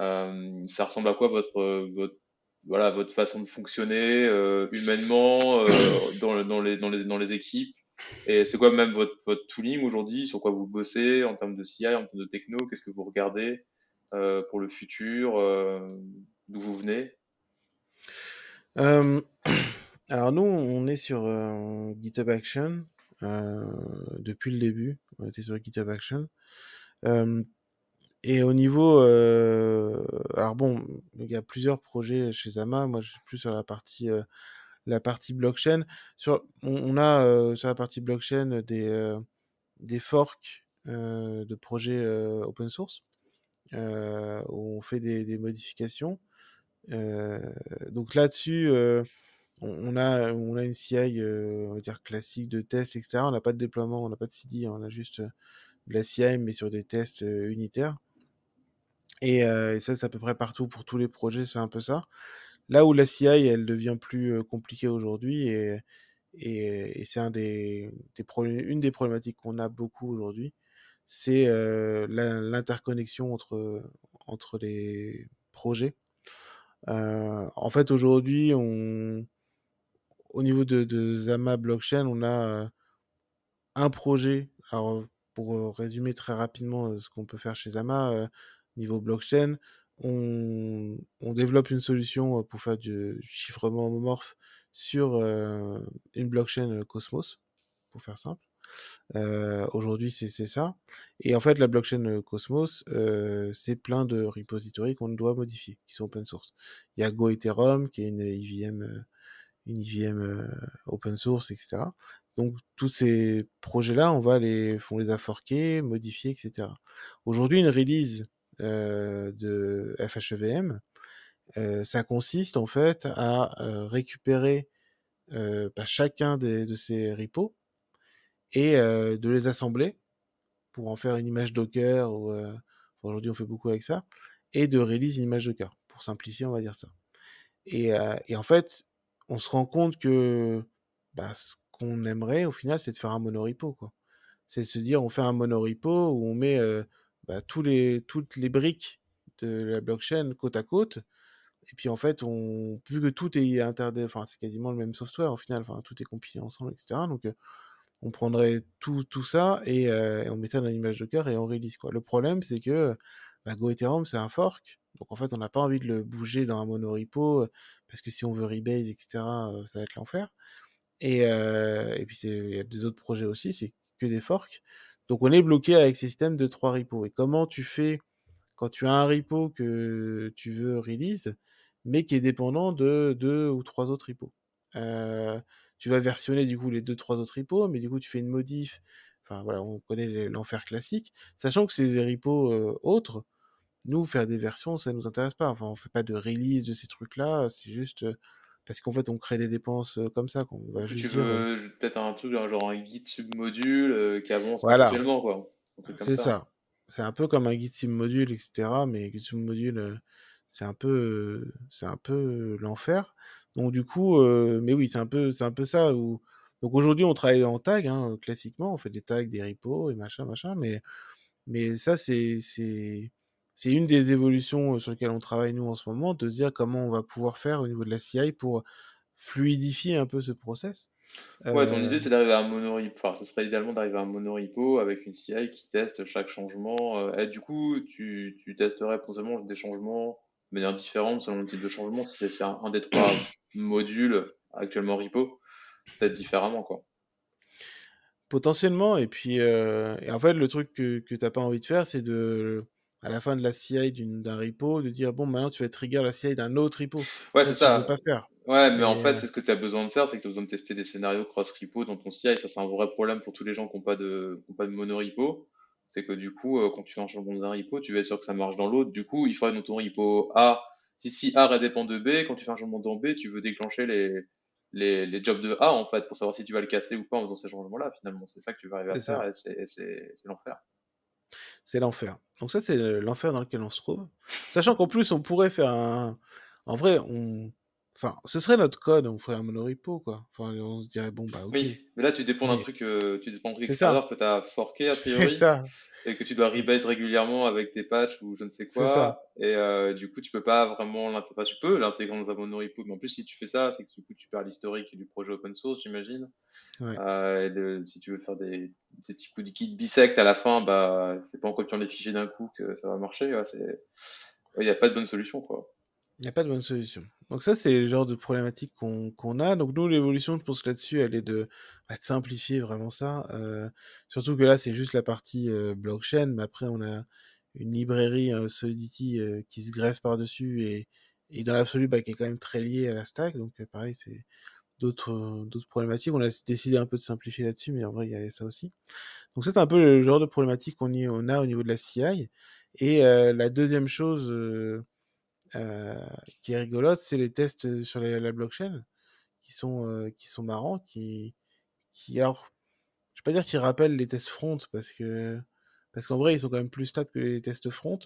Euh, ça ressemble à quoi votre, votre, voilà, votre façon de fonctionner humainement dans, dans, les, dans, les, dans les équipes? Et c'est quoi même votre, votre tooling aujourd'hui? Sur quoi vous bossez en termes de CI, en termes de techno? Qu'est-ce que vous regardez pour le futur d'où vous venez? Euh, Alors nous, on est sur euh, GitHub Action euh, depuis le début. On était sur GitHub Action. Et au niveau, alors bon, il y a plusieurs projets chez Zama. Moi, je suis plus sur la partie la partie blockchain. Sur, on, a sur la partie blockchain des des forks de projets open source où on fait des modifications. Euh, donc là-dessus, euh, on, a, une CI, euh, classique de tests, etc. On n'a pas de déploiement, on n'a pas de CD, on a juste de la CI, mais sur des tests unitaires. Et, ça, c'est à peu près partout pour tous les projets, c'est un peu ça. Là où la CI, elle devient plus compliquée aujourd'hui, et, c'est une des problématiques qu'on a beaucoup aujourd'hui, c'est l'interconnexion entre les projets. Euh, en fait, aujourd'hui, au niveau de, Zama Blockchain, on a un projet. Alors, pour résumer très rapidement ce qu'on peut faire chez Zama, euh, niveau blockchain, on, développe une solution pour faire du chiffrement homomorphe sur euh, une blockchain Cosmos, pour faire simple. Euh, Aujourd'hui, c'est ça. Et en fait, la blockchain Cosmos, euh, c'est plein de repositories qu'on doit modifier, qui sont open source. Il y a Go Ethereum, qui est une IVM, une IVM open source, etc. Donc, tous ces projets-là, on va les, on les a etc. Aujourd'hui, une release euh, de FHEVM, euh, ça consiste en fait à euh, récupérer euh, bah, chacun de ces repos et euh, de les assembler pour en faire une image Docker. Euh, aujourd'hui, on fait beaucoup avec ça, et de release une image Docker pour simplifier, on va dire ça. Et, euh, en fait, on se rend compte que bah, ce qu'on aimerait au final, c'est de faire un monorepo, quoi. C'est de se dire, on fait un monorepo où on met bah, tous les, toutes les briques de la blockchain côte à côte. Et puis en fait, vu que tout est interdit, c'est quasiment le même software au final, tout est compilé ensemble, etc. Donc on prendrait tout, tout ça et, euh, et on dans l'image Docker et on release quoi. Le problème c'est que bah, Go Ethereum c'est un fork, donc en fait on n'a pas envie de le bouger dans un monorepo parce que si on veut rebase etc euh, ça va être l'enfer. Et, euh, puis il y a des autres projets aussi, c'est que des forks. Donc on est bloqué avec ce système de trois repos. Et comment tu fais quand tu as un repo que tu veux release, mais qui est dépendant de deux ou trois autres repos? Euh, tu vas versionner du coup les deux trois autres repos, mais du coup tu fais une modif. Enfin voilà, on connaît l'enfer classique, sachant que ces repos euh, autres, nous faire des versions, ça nous intéresse pas. Enfin, on fait pas de release de ces trucs-là, c'est juste euh, parce qu'en fait on crée des dépenses comme ça qu'on va juste. Tu veux peut-être un truc genre un guide submodule qui avance voilà. quoi. C'est ça c'est un peu comme un guide sim module, etc. Mais guide sim module, euh, c'est un peu, euh, c'est un peu euh, l'enfer. Donc du coup, mais oui, c'est un peu, c'est un peu ça. Où... Donc aujourd'hui, on travaille en tag, hein, classiquement, on fait des tags, des repos et machin, machin. Mais, mais ça, c'est, c'est, c'est une des évolutions sur lesquelles on travaille nous en ce moment, de se dire comment on va pouvoir faire au niveau de la CI pour fluidifier un peu ce process. Ouais, ton idée, c'est d'arriver à un monorepo. Enfin, ce serait idéalement d'arriver à un monorepo avec une CI qui teste chaque changement. Euh, et du coup, tu, tu testerais potentiellement des changements de manière différente selon le type de changement. Si c'est un, un, des trois modules actuellement repo, peut-être différemment, quoi. Potentiellement. Et puis, euh, et en fait, le truc que, que t'as pas envie de faire, c'est de à la fin de la CI d'un repo, de dire bon, maintenant tu vas trigger la CI d'un autre repo. Ouais, c'est ça. pas faire. Ouais, mais en fait, c'est ce que tu as besoin de faire, c'est que tu as besoin de tester des scénarios cross-repo dans ton CI. Ça, c'est un vrai problème pour tous les gens qui n'ont pas de, qui ont pas de mono-repo. C'est que du coup, euh, quand tu fais un changement d'un repo, tu vas être sûr que ça marche dans l'autre. Du coup, il faudrait dans ton repo A, si, si A dépend de B, quand tu fais un changement dans B, tu veux déclencher les, les, les jobs de A, en fait, pour savoir si tu vas le casser ou pas en faisant ces changements-là, finalement. C'est ça que tu vas arriver à faire et c'est l'enfer. C'est l'enfer. Donc ça, c'est l'enfer dans lequel on se trouve. Sachant qu'en plus, on pourrait faire un... En vrai, on Enfin, ce serait notre code, on ferait un monorepo, quoi. Enfin, on se dirait, bon, bah, ok. Oui, mais là, tu dépends d'un truc, euh, tu dépends d'un truc que tu as forké, a priori. ça. Et que tu dois rebase régulièrement avec tes patchs ou je ne sais quoi. Ça. Et euh, du coup, tu peux pas vraiment l'intégrer. tu peux l'intégrer dans un monorepo, mais en plus, si tu fais ça, c'est que du coup, tu perds l'historique du projet open source, j'imagine. Ouais. Euh, et si tu veux faire des, des petits coups de kit bisect à la fin, bah, c'est pas en copiant les fichiers d'un coup que ça va marcher. Il n'y a pas de bonne solution, quoi. Il n'y a pas de bonne solution. Donc ça, c'est le genre de problématique qu'on a. Donc nous, l'évolution, je pense que là-dessus, elle est de, bah, de, simplifier vraiment ça. Euh, surtout que là, c'est juste la partie euh, blockchain, mais après, on a une librairie euh, Solidity euh, qui se greffe par-dessus et, et dans l'absolu, bah, qui est quand même très liée à la stack. Donc euh, pareil, c'est d'autres problématiques. On a décidé un peu de simplifier là-dessus, mais en vrai, il y avait ça aussi. Donc ça, c'est un peu le genre de problématique qu'on on a au niveau de la CI. Et la deuxième chose euh, qui est rigolote, c'est les tests sur la, blockchain qui sont, euh, qui sont marrants, qui, qui alors, je vais pas dire qu'ils rappellent les tests front parce que parce qu'en vrai ils sont quand même plus stables que les tests front,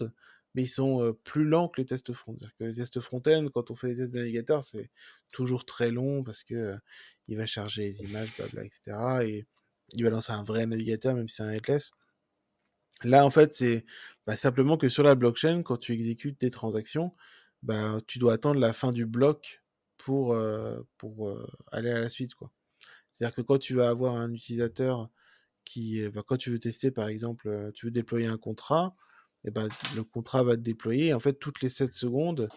mais ils sont euh, plus lents que les tests front. C'est-à-dire que les tests front-end, quand on fait les tests de navigateur, c'est toujours très long parce que il va charger les images, blabla, etc. Et il va lancer un vrai navigateur, même si c'est un headless. Là, en fait, c'est bah, simplement que sur la blockchain, quand tu exécutes des transactions, bah, tu dois attendre la fin du bloc pour, euh, euh, aller à la suite. C'est-à-dire que quand tu vas avoir un utilisateur qui, bah, quand tu veux tester, par exemple, euh, tu veux déployer un contrat, bah, le contrat va te déployer. En fait, toutes les 7 secondes,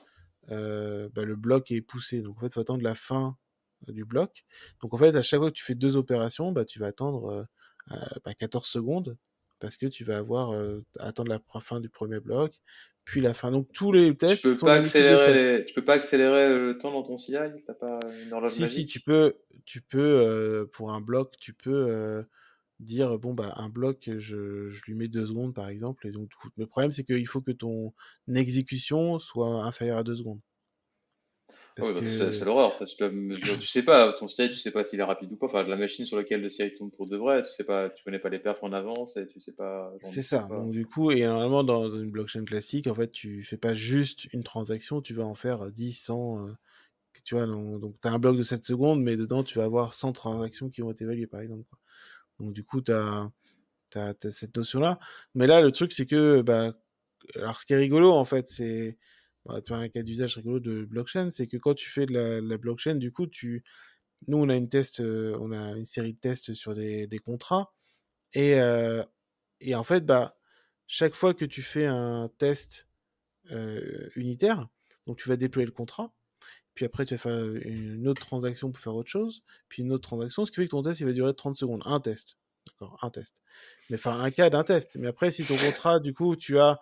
le bloc est poussé. Donc, en fait, il faut attendre la fin du bloc. Donc, en fait, à chaque fois que tu fais deux opérations, tu vas attendre 14 secondes parce que tu vas avoir attendre la fin du premier bloc, puis la fin. Donc tous les tests tu peux sont pas accélérer tu peux pas accélérer le temps dans ton CI, t'as pas une horloge Si si, tu peux tu peux pour un bloc, tu peux dire bon bah un bloc je, je, lui mets deux secondes par exemple et donc le problème c'est qu'il faut que ton exécution soit inférieure à deux secondes bah, c'est l'horreur, ça. Tu, sais pas, ton CI, tu sais pas s'il est rapide ou pas. Enfin, la machine sur laquelle le CI tourne pour de vrai, tu sais pas, tu connais pas les perfs en avance et tu sais pas. C'est ça. Donc, du coup, et normalement, dans une blockchain classique, en fait, tu fais pas juste une transaction, tu vas en faire 10, 100. Euh, tu vois, donc, tu as un bloc de 7 secondes, mais dedans, tu vas avoir 100 transactions qui vont être évaluées, par exemple. Donc, du coup, tu as, as, cette notion-là. Mais là, le truc, c'est que, bah, alors, ce qui est rigolo, en fait, c'est bah, un cas d'usage rigolo de blockchain, c'est que quand tu fais de la, blockchain, du coup, tu, nous, on a une test, euh, on a une série de tests sur des, des contrats, et, euh, et en fait, bah, chaque fois que tu fais un test euh, unitaire, donc tu vas déployer le contrat, puis après tu vas faire une autre transaction pour faire autre chose, puis une autre transaction, ce qui fait que ton test il va durer 30 secondes, un test. D'accord, un test. Mais enfin, un cas d'un test. Mais après, si ton contrat, du coup, tu as,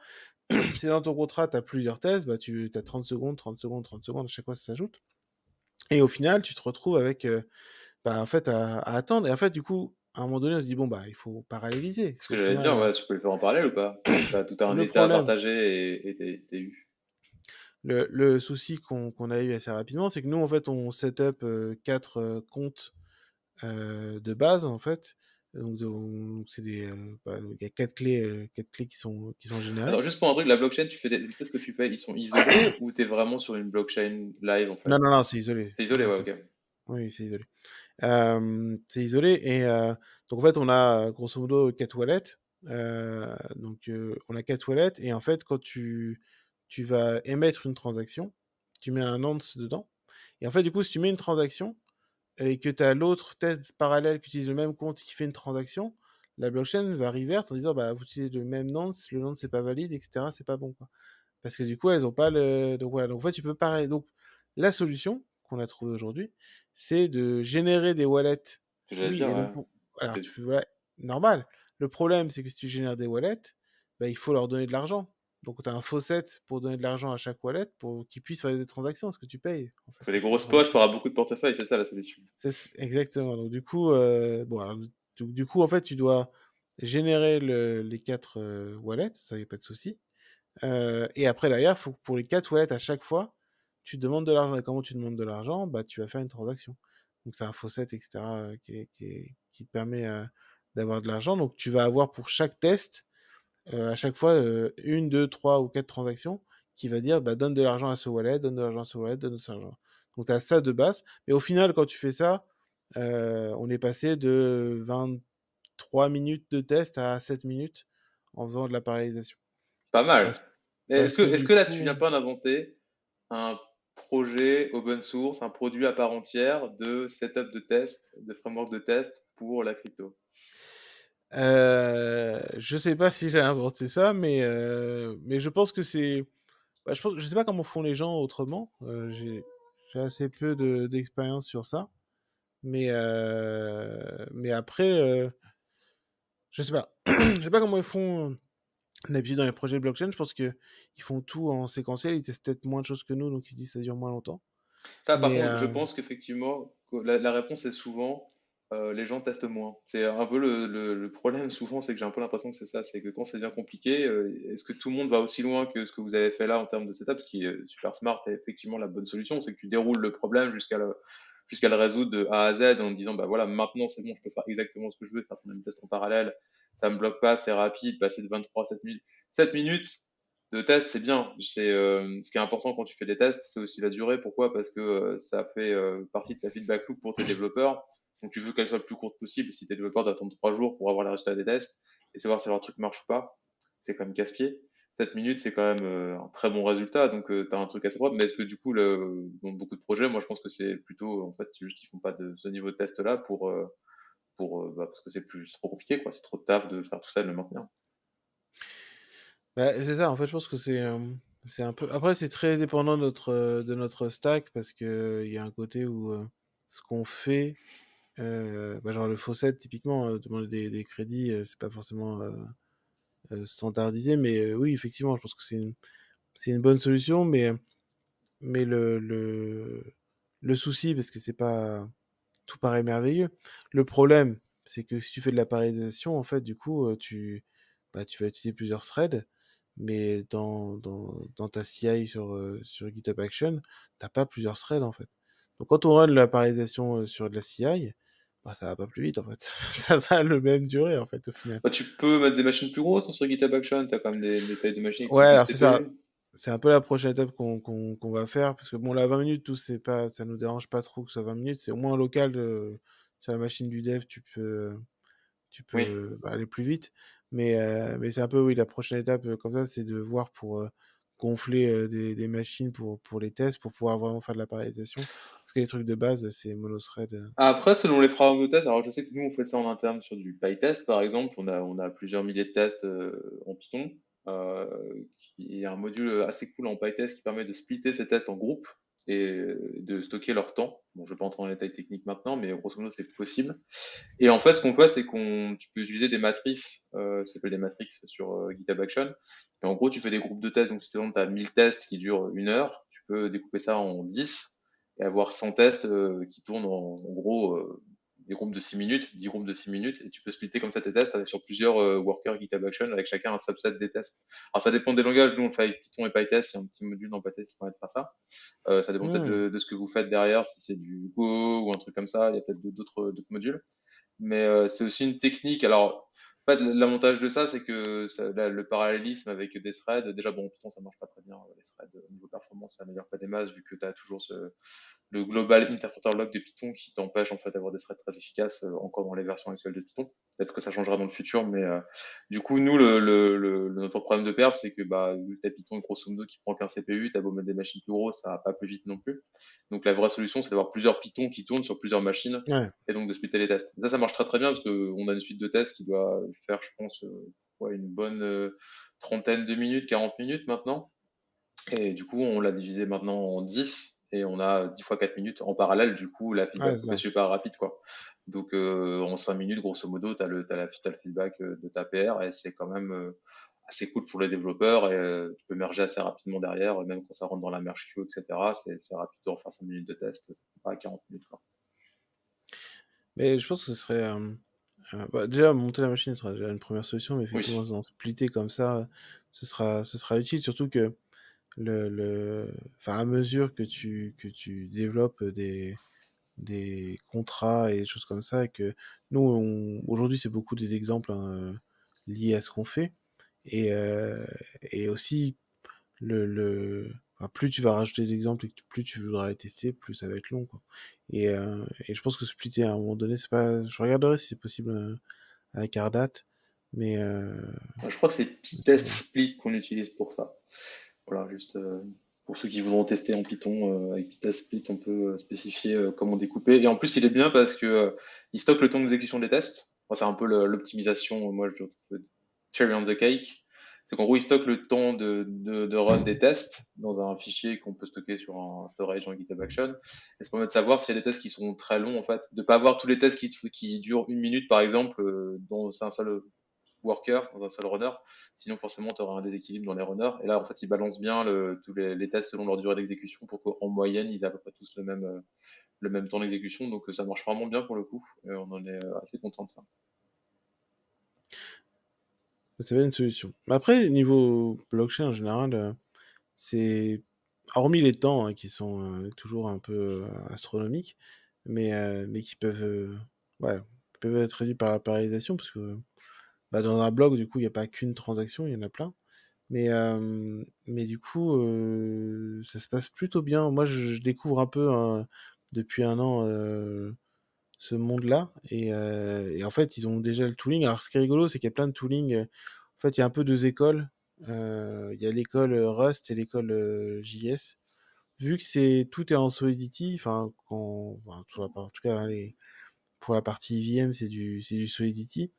si dans ton contrat, tu as plusieurs tests, bah, tu as 30 secondes, 30 secondes, 30 secondes, à chaque fois, ça s'ajoute. Et au final, tu te retrouves avec, euh, bah, en fait, à, attendre. Et en fait, du coup, à un moment donné, on se dit, bon, bah, il faut paralléliser. Ce que j'allais dire, ouais, tu peux le faire en parallèle ou pas? As tout un état partagé et t'es eu. Le, le, souci qu'on a eu assez rapidement, c'est que nous, en fait, on set up euh, quatre euh, comptes de base, en fait. Donc, c'est des, bah, il y a quatre clés, quatre clés qui sont, qui sont générées. Alors, juste pour un truc, la blockchain, tu fais des, qu'est-ce que tu fais Ils sont isolés ou tu es vraiment sur une blockchain live en fait? Non, non, non, c'est isolé. C'est isolé, ouais, ok. Oui, c'est isolé. c'est isolé et donc en fait, on a grosso modo quatre wallets. donc, on a quatre wallets et en fait, quand tu, tu vas émettre une transaction, tu mets un nonce dedans. Et en fait, du coup, si tu mets une transaction, et que tu as l'autre test parallèle qui utilise le même compte qui fait une transaction, la blockchain va revert en disant bah vous utilisez le même nonce, le nonce c'est pas valide, etc. C'est pas bon quoi. Parce que du coup elles ont pas le donc voilà donc en fait tu peux pareil donc la solution qu'on a trouvée aujourd'hui c'est de générer des wallets. Oui, dire, alors tu peux, normal. Le problème c'est que si tu génères des wallets, bah, il faut leur donner de l'argent. Donc, tu as un faucet pour donner de l'argent à chaque wallet pour qu'ils puissent faire des transactions, ce que tu payes. En fait. des grosses poches pour avoir beaucoup de portefeuilles, c'est ça la solution. Exactement. Donc, du coup, euh, bon, du, coup, en fait, tu dois générer les quatre euh, wallets, ça n'y a pas de souci. Euh, et après, derrière, faut, pour les quatre wallets, à chaque fois, tu demandes de l'argent. Et comment tu demandes de l'argent? Bah, Tu vas faire une transaction. Donc, c'est un faucet, etc., qui, qui, te permet d'avoir de l'argent. Donc, tu vas avoir pour chaque test à chaque fois une, deux, trois ou quatre transactions qui va dire bah, donne de l'argent à ce wallet, donne de l'argent à ce wallet, donne de l'argent. Donc tu as ça de base. Mais au final, quand tu fais ça, on est passé de 23 minutes de test à 7 minutes en faisant de la parallélisation. Pas mal. Est-ce que, est que là, tu viens pas d'inventer un projet open source, un produit à part entière de setup de test, de framework de test pour la crypto? Euh, je sais pas si j'ai inventé ça, mais, euh, mais je pense que c'est. Bah, je, pense, je sais pas comment font les gens autrement. Euh, j'ai assez peu d'expérience sur ça. Mais, mais après, je sais pas. je sais pas comment ils font d'habitude dans les projets blockchain. Je pense qu'ils font tout en séquentiel. Ils testent peut-être moins de choses que nous, donc ils se disent que ça dure moins longtemps. Ça, par contre, je pense qu'effectivement, la, la, réponse est souvent euh, les gens testent moins. C'est un peu le, problème souvent, c'est que j'ai un peu l'impression que c'est ça, c'est que quand c'est bien compliqué, euh, est-ce que tout le monde va aussi loin que ce que vous avez fait là en termes de setup, ce qui est super smart et effectivement la bonne solution, c'est que tu déroules le problème jusqu'à le, résoudre de A à Z en disant bah voilà maintenant c'est bon, je peux faire exactement ce que je veux, faire un test en parallèle, ça me bloque pas, c'est rapide, passer de 23 à 7 minutes, 7 minutes de test c'est bien. C'est euh, ce qui est important quand tu fais des tests, c'est aussi la durée. Pourquoi? Parce que ça fait partie de ta feedback loop pour tes développeurs donc tu veux qu'elle soit le plus courte possible. Si tes développeurs d'attendre trois jours pour avoir les résultats des tests et savoir si leur truc marche ou pas, c'est quand même casse-pied. 7 minutes, c'est quand même euh, un très bon résultat, donc euh, tu as un truc assez propre. Mais est-ce que du coup, dans beaucoup de projets, moi je pense que c'est plutôt, en fait, juste qu'ils font pas de ce niveau de test-là pour, euh, pour bah, parce que c'est plus trop compliqué, quoi. C'est trop taf de faire tout ça et de le maintenir. Bah, c'est ça, en fait, je pense que c'est c'est un peu. Après, c'est très dépendant de notre, de notre stack parce qu'il y a un côté où ce qu'on fait euh, bah, genre le faucet, typiquement, euh, demander des, crédits, euh, c'est pas forcément standardisé, mais oui, effectivement, je pense que c'est une, une bonne solution, mais, mais le, le, le souci, parce que c'est pas tout paraît merveilleux, le problème, c'est que si tu fais de la parallélisation, en fait, du coup, tu, bah, tu vas utiliser plusieurs threads, mais dans, dans, dans ta CI sur, sur GitHub Action, t'as pas plusieurs threads, en fait. Donc quand on run la parallélisation sur de la CI, bah, ça va pas plus vite en fait. ça va le même durée en fait au final. Bah, tu peux mettre des machines plus grosses sur GitHub Action, tu as quand même des, des tailles de machines. Ouais, alors c'est ça. C'est un peu la prochaine étape qu'on qu'on va faire parce que bon, là 20 minutes, tout c'est pas, ça nous dérange pas trop que ça soit 20 minutes. C'est au moins local de, sur la machine du dev, tu peux, tu peux bah, aller plus vite. Mais, euh, mais c'est un peu oui la prochaine étape euh, comme ça, c'est de voir pour euh, gonfler des, machines pour, pour les tests, pour pouvoir vraiment faire de la parallélisation? Parce que les trucs de base, c'est monothread. Après, selon les frameworks de test, alors je sais que nous, on fait ça en interne sur du PyTest, par exemple. On a, on a plusieurs milliers de tests en Python. Euh, qui est un module assez cool en PyTest qui permet de splitter ces tests en groupes. Et de stocker leur temps. Bon, je vais pas entrer dans les détails techniques maintenant, mais grosso modo, c'est possible. Et en fait, ce qu'on fait, c'est qu'on, tu peux utiliser des matrices, euh, ça s'appelle des matrices sur euh, GitHub Action. Et en gros, tu fais des groupes de tests. Donc, si tu as 1000 tests qui durent une heure, tu peux découper ça en 10 et avoir 100 tests euh, qui tournent en, en gros euh, des groupes de 6 minutes, 10 groupes de 6 minutes, et tu peux splitter comme ça tes tests avec, sur plusieurs euh, workers GitHub Action avec chacun un subset des tests. Alors ça dépend des langages, nous on le fait avec Python et PyTest, il y a un petit module dans PyTest qui permet de faire ça. Euh, ça dépend peut-être de, de, ce que vous faites derrière, si c'est du Go ou un truc comme ça, il y a peut-être d'autres modules. Mais euh, c'est aussi une technique, alors fait, l'avantage de ça, c'est que le parallélisme avec des threads, déjà bon, Python ça marche pas très bien, les threads au niveau performance ça améliore pas des masses vu que tu as toujours le global interpreter log de Python qui t'empêche en fait d'avoir des threads très efficaces euh, encore dans les versions actuelles de Python. Peut-être que ça changera dans le futur, mais euh, du coup nous le, le, le, notre problème de perf c'est que bah que Python grosso modo qui prend qu'un CPU, t'as beau mettre des machines plus grosses, ça va pas plus vite non plus. Donc la vraie solution c'est d'avoir plusieurs Python qui tournent sur plusieurs machines ouais. et donc de splitter les tests. ça ça marche très très bien parce qu'on a une suite de tests qui doit faire je pense euh, ouais, une bonne euh, trentaine de minutes, 40 minutes maintenant. Et du coup on l'a divisé maintenant en 10 et on a 10 fois 4 minutes en parallèle. Du coup, la feedback ouais, est super rapide, quoi. Donc, euh, en 5 minutes, grosso modo, tu as, le, as, le feedback euh, de ta PR et c'est quand même euh, assez cool pour les développeurs et tu peux merger assez rapidement derrière, même quand ça rentre dans la merge queue, etc. C'est rapide de refaire 5 minutes de test, pas à 40 minutes, quoi. Mais je pense que ce serait. Euh, bah, déjà, monter la machine sera déjà une première solution, mais effectivement, oui. en splitter comme ça, ce sera, ce sera utile, surtout que le, le, enfin, à mesure que tu, que tu développes des, des contrats et des choses comme ça, et que nous, aujourd'hui, c'est beaucoup des exemples hein, liés à ce qu'on fait. Et, euh, et aussi, le, le, enfin, plus tu vas rajouter des exemples et plus tu voudras les tester, plus ça va être long. Quoi. Et, euh, et je pense que splitter à un moment donné, c'est pas. Je regarderai si c'est possible euh, avec Ardat. Mais euh... je crois que c'est Test Split qu'on utilise pour ça. Voilà, juste euh, pour ceux qui voudront tester en Python, euh, avec Pytest Split, on peut euh, spécifier comment découper. Et en plus, il est bien parce que il stocke le temps d'exécution des tests. Enfin, c'est un peu l'optimisation, moi, je trouve cherry on the cake. C'est qu'en gros, il stocke le temps de, de, de, run des tests dans un fichier qu'on peut stocker sur un storage en GitHub Action. Et ça permet de savoir s'il y a des tests qui sont très longs, en fait. De pas avoir tous les tests qui, qui durent une minute, par exemple, dans un seul worker dans un seul runner. Sinon, forcément, tu auras un déséquilibre dans les runners. Et là, en fait, ils balancent bien tous les, tests selon leur durée d'exécution pour qu'en moyenne, ils aient à peu près tous le même, euh, le même temps d'exécution. Donc, ça marche vraiment bien pour le coup. On en est assez content de ça. C'est bien une solution. Après, niveau blockchain en général, euh, c'est hormis les temps hein, qui sont euh, toujours un peu astronomiques, mais, euh, mais qui peuvent, ouais, peuvent être réduits par la parce que bah, dans un blog, du coup, il n'y a pas qu'une transaction, il y en a plein. Mais, mais du coup, ça se passe plutôt bien. Moi, je, découvre un peu hein, depuis un an ce monde-là. Et, en fait, ils ont déjà le tooling. Alors, ce qui est rigolo, c'est qu'il y a plein de tooling. En fait, il y a un peu deux écoles. il y a l'école Rust et l'école JS. Vu que tout est en Solidity, enfin, en tout cas, pour la partie IVM, c'est du, du Solidity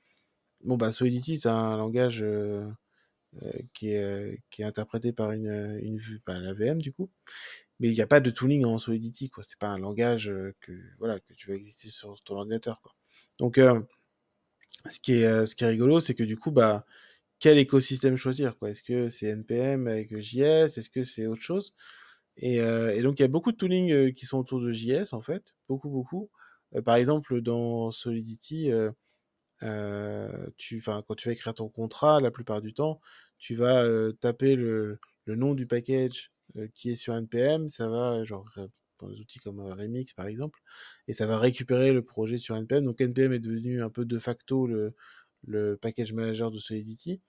bon bah Solidity c'est un langage euh, euh, qui, est, qui est interprété par une, une la VM du coup. Mais il n'y a pas de tooling en Solidity quoi. C'est pas un langage que voilà que tu vas exister sur ton ordinateur quoi. Donc euh, ce qui est ce qui est rigolo c'est que du coup bah quel écosystème choisir quoi? Est-ce que c'est npm avec JS est-ce que c'est autre chose? Et, et, donc il y a beaucoup de tooling qui sont autour de JS en fait. Beaucoup beaucoup. Par exemple dans Solidity euh, tu, quand tu vas écrire ton contrat, la plupart du temps, tu vas taper le, le, nom du package qui est sur NPM, ça va, genre, dans des outils comme Remix par exemple, et ça va récupérer le projet sur NPM. Donc NPM est devenu un peu de facto le, le package manager de Solidity.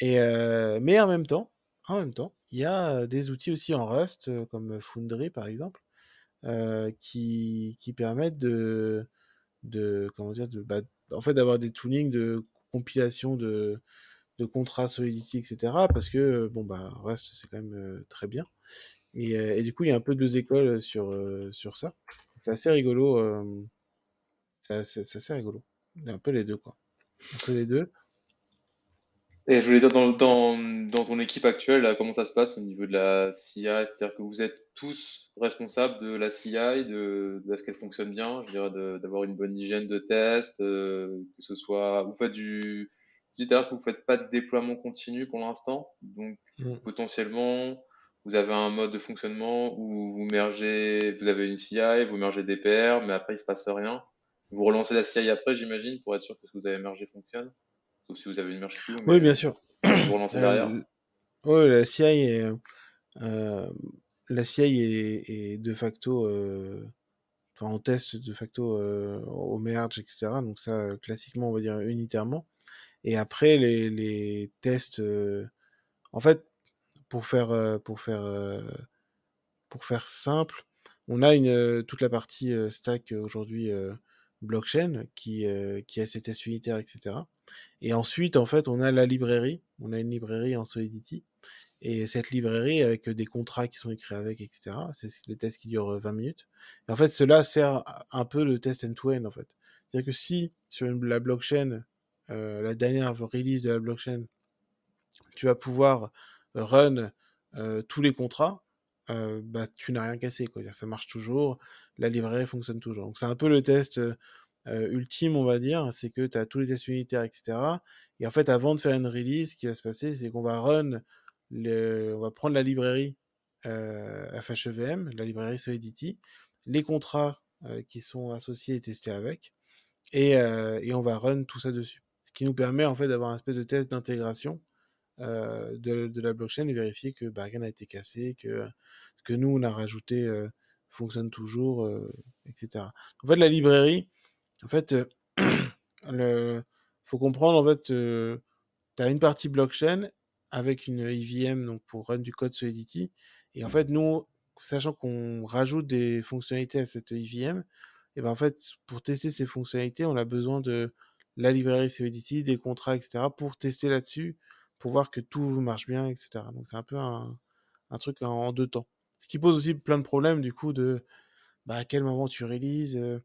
Et, mais en même temps, en même temps, il y a des outils aussi en Rust, comme Foundry par exemple, qui, qui permettent de, de comment dire, bah, en fait d'avoir des toolings de compilation de, contrats Solidity, etc. Parce que bon bah Rust c'est quand même euh, très bien. Et, euh, et, du coup il y a un peu deux écoles sur euh, sur ça. C'est assez rigolo. Euh, c'est assez, rigolo. Un peu les deux quoi. Un peu les deux. Et je voulais dire dans, dans, ton équipe actuelle, comment ça se passe au niveau de la CIA C'est-à-dire que vous êtes tous responsables de la CI, de, de ce qu'elle fonctionne bien, je dirais d'avoir une bonne hygiène de test, euh, que ce soit, vous faites du, dites que vous faites pas de déploiement continu pour l'instant, donc mm. potentiellement vous avez un mode de fonctionnement où vous mergez, vous avez une CI, vous mergez des PR, mais après il se passe rien. Vous relancez la CI après, j'imagine, pour être sûr que ce que vous avez mergé fonctionne. Sauf si vous avez une merge Oui, bien sûr. Vous relancez derrière. Euh, oui, la CI est, euh, la CI est, de facto, euh, en test de facto au merge, etc. Donc ça, classiquement, on va dire unitairement. Et après, les, les tests, en fait, pour faire, pour faire, pour faire simple, on a une, toute la partie stack aujourd'hui blockchain qui, qui a ses tests unitaires, etc. Et ensuite, en fait, on a la librairie. On a une librairie en Solidity. Et cette librairie, avec des contrats qui sont écrits avec, etc., c'est le test qui dure 20 minutes. Et en fait, cela sert un peu le test end-to-end, en fait. C'est-à-dire que si, sur la blockchain, la dernière release de la blockchain, tu vas pouvoir run tous les contrats, bah, tu n'as rien cassé. Quoi. Ça marche toujours, la librairie fonctionne toujours. Donc c'est un peu le test ultime, on va dire, c'est que tu as tous les tests unitaires, etc. Et en fait, avant de faire une release, ce qui va se passer, c'est qu'on va run, on va prendre la librairie FHEVM, la librairie Solidity, les contrats qui sont associés et testés avec, et, et on va run tout ça dessus. Ce qui nous permet en fait d'avoir un espèce de test d'intégration euh, de, de, la blockchain et vérifier que bah, rien n'a été cassé, que ce que nous on a rajouté euh, fonctionne toujours, euh, etc. En fait, la librairie, en fait, faut comprendre en fait, tu as une partie blockchain avec une EVM donc pour run du code Solidity et en fait nous sachant qu'on rajoute des fonctionnalités à cette EVM et ben en fait pour tester ces fonctionnalités on a besoin de la librairie Solidity, des contrats, etc., pour tester là-dessus, pour voir que tout marche bien, etc. Donc c'est un peu un, un truc en, deux temps. Ce qui pose aussi plein de problèmes, du coup, de bah, à quel moment tu réalises, euh,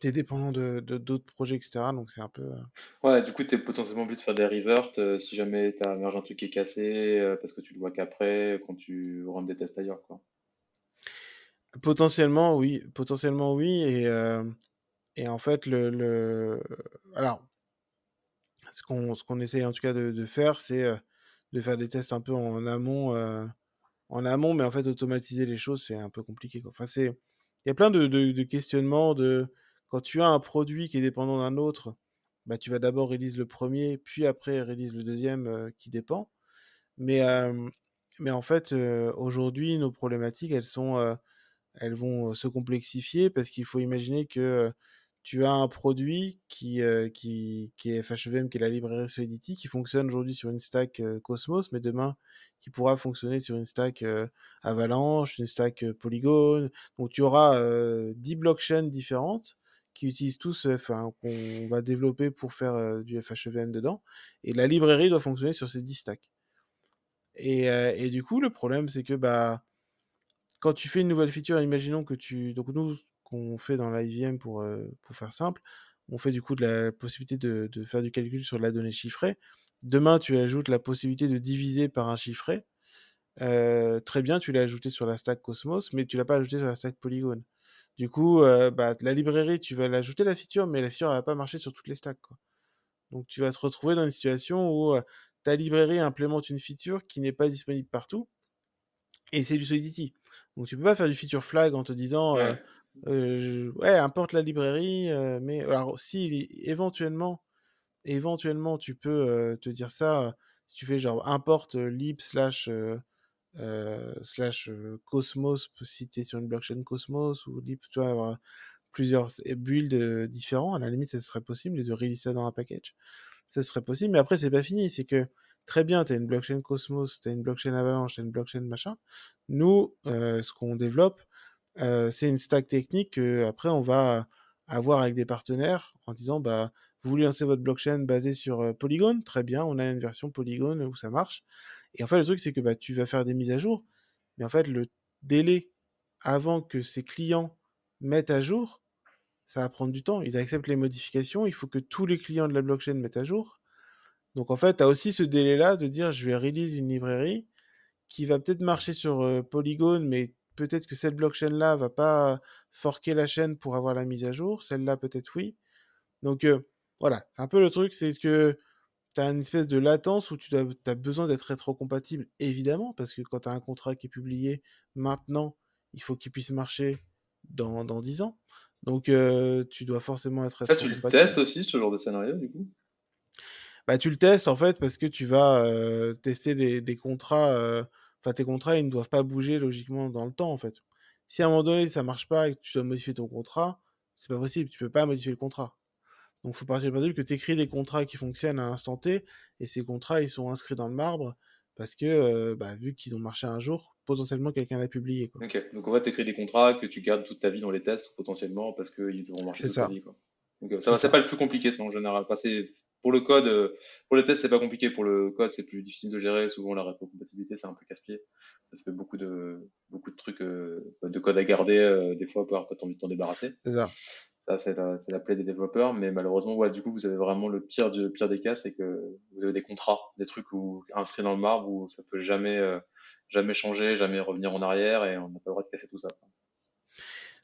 t'es dépendant de d'autres projets, etc. Donc c'est un peu. Euh ouais, du coup, t'es potentiellement obligé de faire des reverts euh, si jamais t'as un truc qui est cassé, parce que tu le vois qu'après, quand tu rentres des tests ailleurs, quoi. Potentiellement, oui. Potentiellement, oui. Et, et en fait, le, le... alors, ce qu'on ce qu'on essaye en tout cas de, de faire, c'est euh, de faire des tests un peu en amont, euh, en amont, mais en fait, automatiser les choses, c'est un peu compliqué. Quoi. Enfin, c'est, il y a plein de, de, de, questionnements de quand tu as un produit qui est dépendant d'un autre, bah, tu vas d'abord release le premier, puis après release le deuxième euh, qui dépend. Mais, mais en fait, aujourd'hui, nos problématiques, elles sont, elles vont se complexifier parce qu'il faut imaginer que tu as un produit qui, qui, qui est FHEVM, qui est la librairie Solidity, qui fonctionne aujourd'hui sur une stack Cosmos, mais demain, qui pourra fonctionner sur une stack Avalanche, une stack Polygon. Donc, tu auras 10 blockchains différentes qui utilisent tous, enfin, qu'on va développer pour faire du FHEVM dedans. Et la librairie doit fonctionner sur ces 10 stacks. Et, et du coup, le problème, c'est que, bah, quand tu fais une nouvelle feature, imaginons que tu, donc nous, qu'on fait dans l'IVM pour, euh, pour faire simple, on fait du coup de la possibilité de, faire du calcul sur la donnée chiffrée. Demain, tu ajoutes la possibilité de diviser par un chiffré. Euh, très bien, tu l'as ajouté sur la stack Cosmos, mais tu l'as pas ajouté sur la stack Polygon. Du coup, euh, bah, la librairie, tu vas l'ajouter la feature, mais la feature ne va pas marcher sur toutes les stacks. Quoi. Donc tu vas te retrouver dans une situation où ta librairie implémente une feature qui n'est pas disponible partout, et c'est du Solidity. Donc tu peux pas faire du feature flag en te disant ouais, importe la librairie, mais alors si éventuellement, éventuellement tu peux te dire ça, si tu fais genre importe lib slash slash Cosmos si tu es sur une blockchain Cosmos ou lib, tu vas avoir plusieurs builds différents, à la limite ça serait possible, de release ça dans un package, ça serait possible, mais après c'est pas fini, c'est que très bien, tu as une blockchain Cosmos, tu as une blockchain Avalanche, tu as une blockchain machin. Nous, ce qu'on développe, euh, c'est une stack technique que après on va avoir avec des partenaires en disant bah vous voulez lancer votre blockchain basée sur Polygon, très bien, on a une version Polygon où ça marche. Et en fait le truc c'est que bah tu vas faire des mises à jour, mais en fait le délai avant que ces clients mettent à jour, ça va prendre du temps. Ils acceptent les modifications, il faut que tous les clients de la blockchain mettent à jour. Donc en fait, tu as aussi ce délai-là de dire je vais release une librairie qui va peut-être marcher sur Polygon, mais peut-être que cette blockchain-là va pas forquer la chaîne pour avoir la mise à jour, celle-là peut-être oui. Donc voilà, c'est un peu le truc, c'est que tu as une espèce de latence où tu as, besoin d'être rétrocompatible, évidemment, parce que quand tu as un contrat qui est publié maintenant, il faut qu'il puisse marcher dans, dans 10 ans. Donc, tu dois forcément être Ça, tu le testes aussi, ce genre de scénario, du coup? Bah, Tu le testes, en fait, parce que tu vas tester des, des contrats. Enfin, tes contrats, ils ne doivent pas bouger logiquement dans le temps, en fait. Si à un moment donné, ça marche pas et que tu dois modifier ton contrat, c'est pas possible. Tu peux pas modifier le contrat. Donc, il faut partir du principe que tu écris des contrats qui fonctionnent à l'instant T, et ces contrats, ils sont inscrits dans le marbre, parce que, euh, bah, vu qu'ils ont marché un jour, potentiellement quelqu'un l'a publié. Quoi. Ok, donc en fait, tu écris des contrats que tu gardes toute ta vie dans les tests, potentiellement, parce qu'ils devront marcher toute ça. ta vie. Quoi. Donc, euh, ça, c'est pas le plus compliqué, ça, en général. Enfin, pour le code, euh, pour les tests, c'est pas compliqué. Pour le code, c'est plus difficile de gérer. Souvent, la rétrocompatibilité, c'est un peu casse-pied. Ça fait beaucoup de, beaucoup de trucs, de code à garder, des fois, quand tu envie de t'en débarrasser. C'est ça. Ça, c'est la, la plaie des développeurs, mais malheureusement, ouais, du coup, vous avez vraiment le pire pire des cas, c'est que vous avez des contrats, des trucs où, inscrits dans le marbre où ça peut jamais, euh, jamais changer, jamais revenir en arrière et on n'a pas le droit de casser tout ça.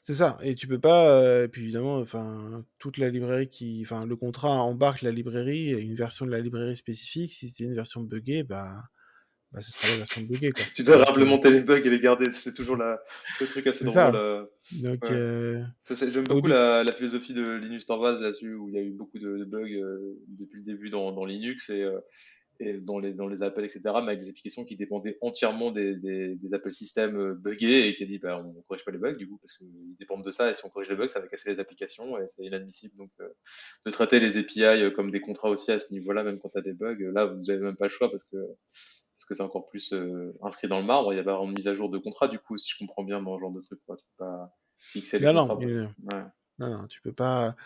C'est ça, et tu peux pas, euh, et puis évidemment, enfin, toute la librairie qui, enfin, le contrat embarque la librairie, une version de la librairie spécifique. Si c'est une version buggée, bah, bah, ce sera la version buggée. Quoi. tu dois implémenter les bugs et les garder, c'est toujours la, le truc assez drôle. Euh, Donc, euh... J'aime beaucoup la, la, philosophie de Linus Torvalds là-dessus, où il y a eu beaucoup de, de bugs euh, depuis le début dans, dans Linux et, euh, et, dans, les, dans les appels, etc., mais avec des applications qui dépendaient entièrement des, des, des appels système buggés et qui a dit bah, on ne corrige pas les bugs du coup, parce qu'ils dépendent de ça, et si on corrige les bugs, ça va casser les applications et c'est inadmissible. Donc, de traiter les API comme des contrats aussi à ce niveau-là, même quand tu as des bugs, là, vous n'avez même pas le choix parce que que c'est encore plus euh, inscrit dans le marbre. Il y a pas une mise à jour de contrat, du coup, si je comprends bien dans ce genre de truc. Quoi. Tu peux pas fixer les non, contrats. Non, non, non, tu peux pas.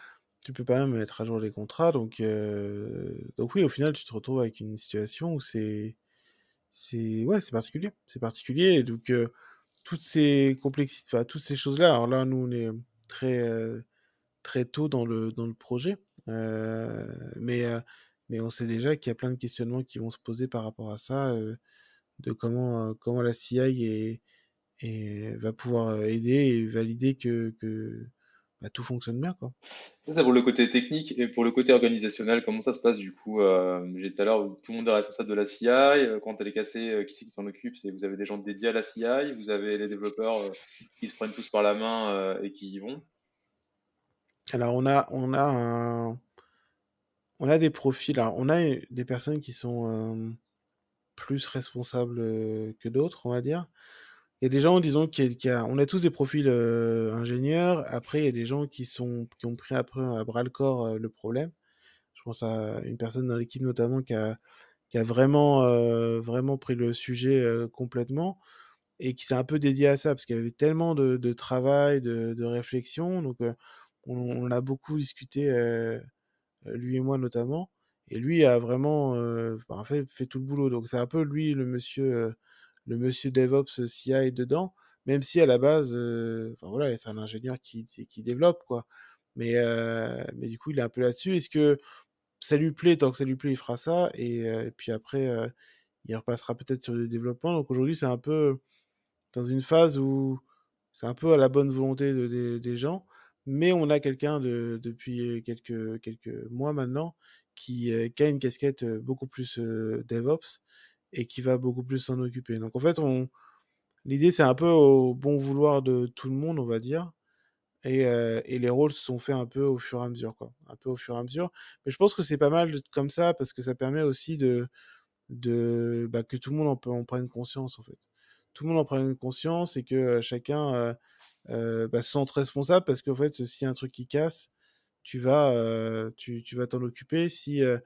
Tu peux pas même mettre à jour les contrats, donc euh... donc oui, au final, tu te retrouves avec une situation où c'est c'est ouais, c'est particulier, c'est particulier. Et donc euh, toutes ces complexités, enfin, toutes ces choses-là. Alors là, nous, on est très euh, très tôt dans le dans le projet, euh, mais mais on sait déjà qu'il y a plein de questionnements qui vont se poser par rapport à ça, euh, de comment, euh, comment la CI est, est, va pouvoir euh, aider et valider que, que bah, tout fonctionne bien. Quoi. Ça, c'est pour le côté technique et pour le côté organisationnel, comment ça se passe du coup euh, J'ai tout à l'heure, tout le monde est responsable de la CI. Quand elle est cassée, qui c'est qui s'en occupe? C'est Vous avez des gens dédiés à la CI, vous avez les développeurs qui se prennent tous par la main et qui y vont? Alors, on a, on a un on a des profils, alors on a des personnes qui sont plus responsables que d'autres, on va dire. Il y a des gens, disons, qui, qui a, on a tous des profils ingénieurs. Après, il y a des gens qui sont qui ont pris après à bras le corps le problème. Je pense à une personne dans l'équipe notamment qui a qui a vraiment vraiment pris le sujet complètement et qui s'est un peu dédié à ça parce qu'il y avait tellement de, travail, de, réflexion. Donc, on, a beaucoup discuté lui et moi notamment. Et lui a vraiment euh, fait, fait, tout le boulot. Donc c'est un peu lui le monsieur, euh, le monsieur DevOps CI dedans, même si à la base, voilà, c'est un ingénieur qui, qui développe quoi. Mais, mais du coup, il est un peu là-dessus. Est-ce que ça lui plaît Tant que ça lui plaît, il fera ça. Et, puis après, il repassera peut-être sur le développement. Donc aujourd'hui, c'est un peu dans une phase où c'est un peu à la bonne volonté de, des gens mais on a quelqu'un de, depuis quelques, quelques mois maintenant qui, euh, qui a une casquette euh, beaucoup plus euh, DevOps et qui va beaucoup plus s'en occuper. Donc en fait, on, l'idée c'est un peu au bon vouloir de tout le monde, on va dire. Et, et, les rôles se sont faits un peu au fur et à mesure, quoi. Un peu au fur et à mesure. Mais je pense que c'est pas mal comme ça parce que ça permet aussi de, de bah, que tout le monde en, en prenne conscience, en fait. Tout le monde en prenne conscience et que chacun euh, bah, se sentent responsables parce qu'en fait, s'il y a un truc qui casse, tu vas euh, tu, tu vas t'en occuper. Si euh,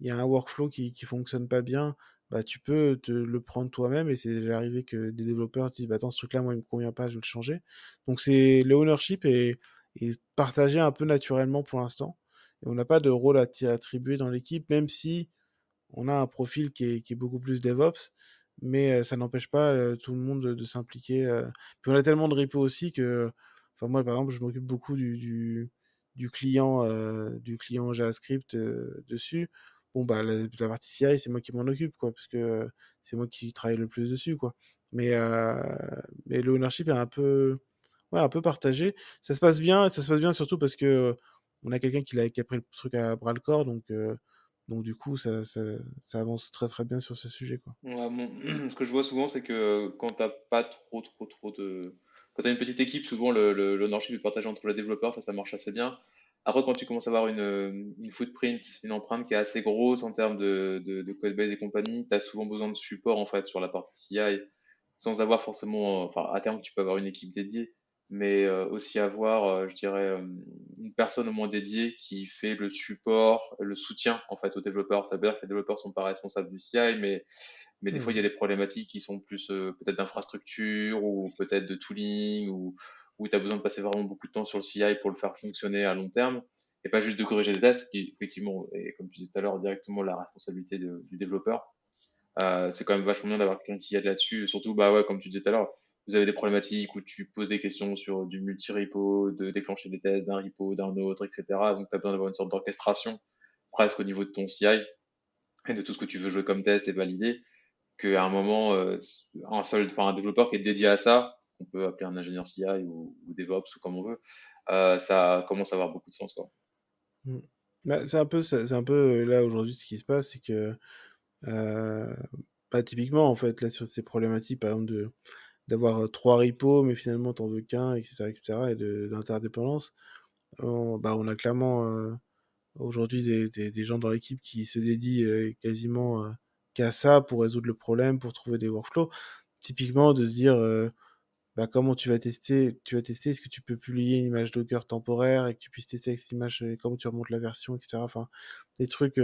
il y a un workflow qui qui fonctionne pas bien, bah tu peux te le prendre toi-même et c'est déjà arrivé que des développeurs se disent bah attends ce truc là moi il me convient pas je vais le changer donc c'est le ownership est, est partagé un peu naturellement pour l'instant et on n'a pas de rôle à attribuer dans l'équipe même si on a un profil qui est, qui est beaucoup plus DevOps mais ça n'empêche pas tout le monde de, s'impliquer. Puis on a tellement de repos aussi que, enfin moi par exemple, je m'occupe beaucoup du, du, client, du client JavaScript dessus. Bon bah la, partie CI c'est moi qui m'en occupe quoi, parce que c'est moi qui travaille le plus dessus quoi. Mais, mais le ownership est un peu, ouais, un peu partagé. Ça se passe bien, ça se passe bien surtout parce que on a quelqu'un qui, qui, a pris le truc à bras le corps, donc, donc du coup, ça, ça, avance très très bien sur ce sujet. Quoi. ce que je vois souvent, c'est que quand tu n'as pas trop, trop, trop de. Quand tu as une petite équipe, souvent l'ownership le, est partagé entre les développeurs, ça, ça marche assez bien. Après, quand tu commences à avoir une, footprint, une empreinte qui est assez grosse en termes de, de, de code base et compagnie, tu as souvent besoin de support en fait sur la partie CI sans avoir forcément, enfin à terme tu peux avoir une équipe dédiée, mais euh, aussi avoir, euh, je dirais, euh, une personne au moins dédiée qui fait le support, le soutien en fait aux développeurs. Ça veut dire que les développeurs sont pas responsables du CI, mais mais des fois il y a mmh. des problématiques qui sont plus peut-être d'infrastructure ou peut-être de tooling ou où tu as besoin de passer vraiment beaucoup de temps sur le CI pour le faire fonctionner à long terme et pas juste de corriger des tests qui effectivement est comme tu disais tout à l'heure directement la responsabilité du développeur. c'est quand même vachement bien d'avoir quelqu'un qui aide là-dessus, surtout bah ouais comme tu disais tout à l'heure vous avez des problématiques où tu poses des questions sur du multi-repo, de déclencher des tests d'un repo, d'un autre, etc. Donc, tu as besoin d'avoir une sorte d'orchestration presque au niveau de ton CI et de tout ce que tu veux jouer comme test et valider. Qu'à un moment, euh, un seul, enfin, un développeur qui est dédié à ça, qu'on peut appeler un ingénieur CI ou, DevOps ou comme on veut, euh, ça commence à avoir beaucoup de sens, quoi. Mmh. Bah, c'est un peu, c'est un peu là aujourd'hui ce qui se passe, c'est que, euh, bah, typiquement en fait là sur ces problématiques, par exemple de d'avoir trois repos, mais finalement t'en veux qu'un, etc., etc., et d'interdépendance. On, bah, on a clairement aujourd'hui des, des, gens dans l'équipe qui se dédient quasiment qu'à ça pour résoudre le problème, pour trouver des workflows. Typiquement, de se dire bah, comment tu vas tester, tu vas tester, est-ce que tu peux publier une image Docker temporaire et que tu puisses tester avec cette image, comment tu remontes la version, etc. Enfin, des trucs,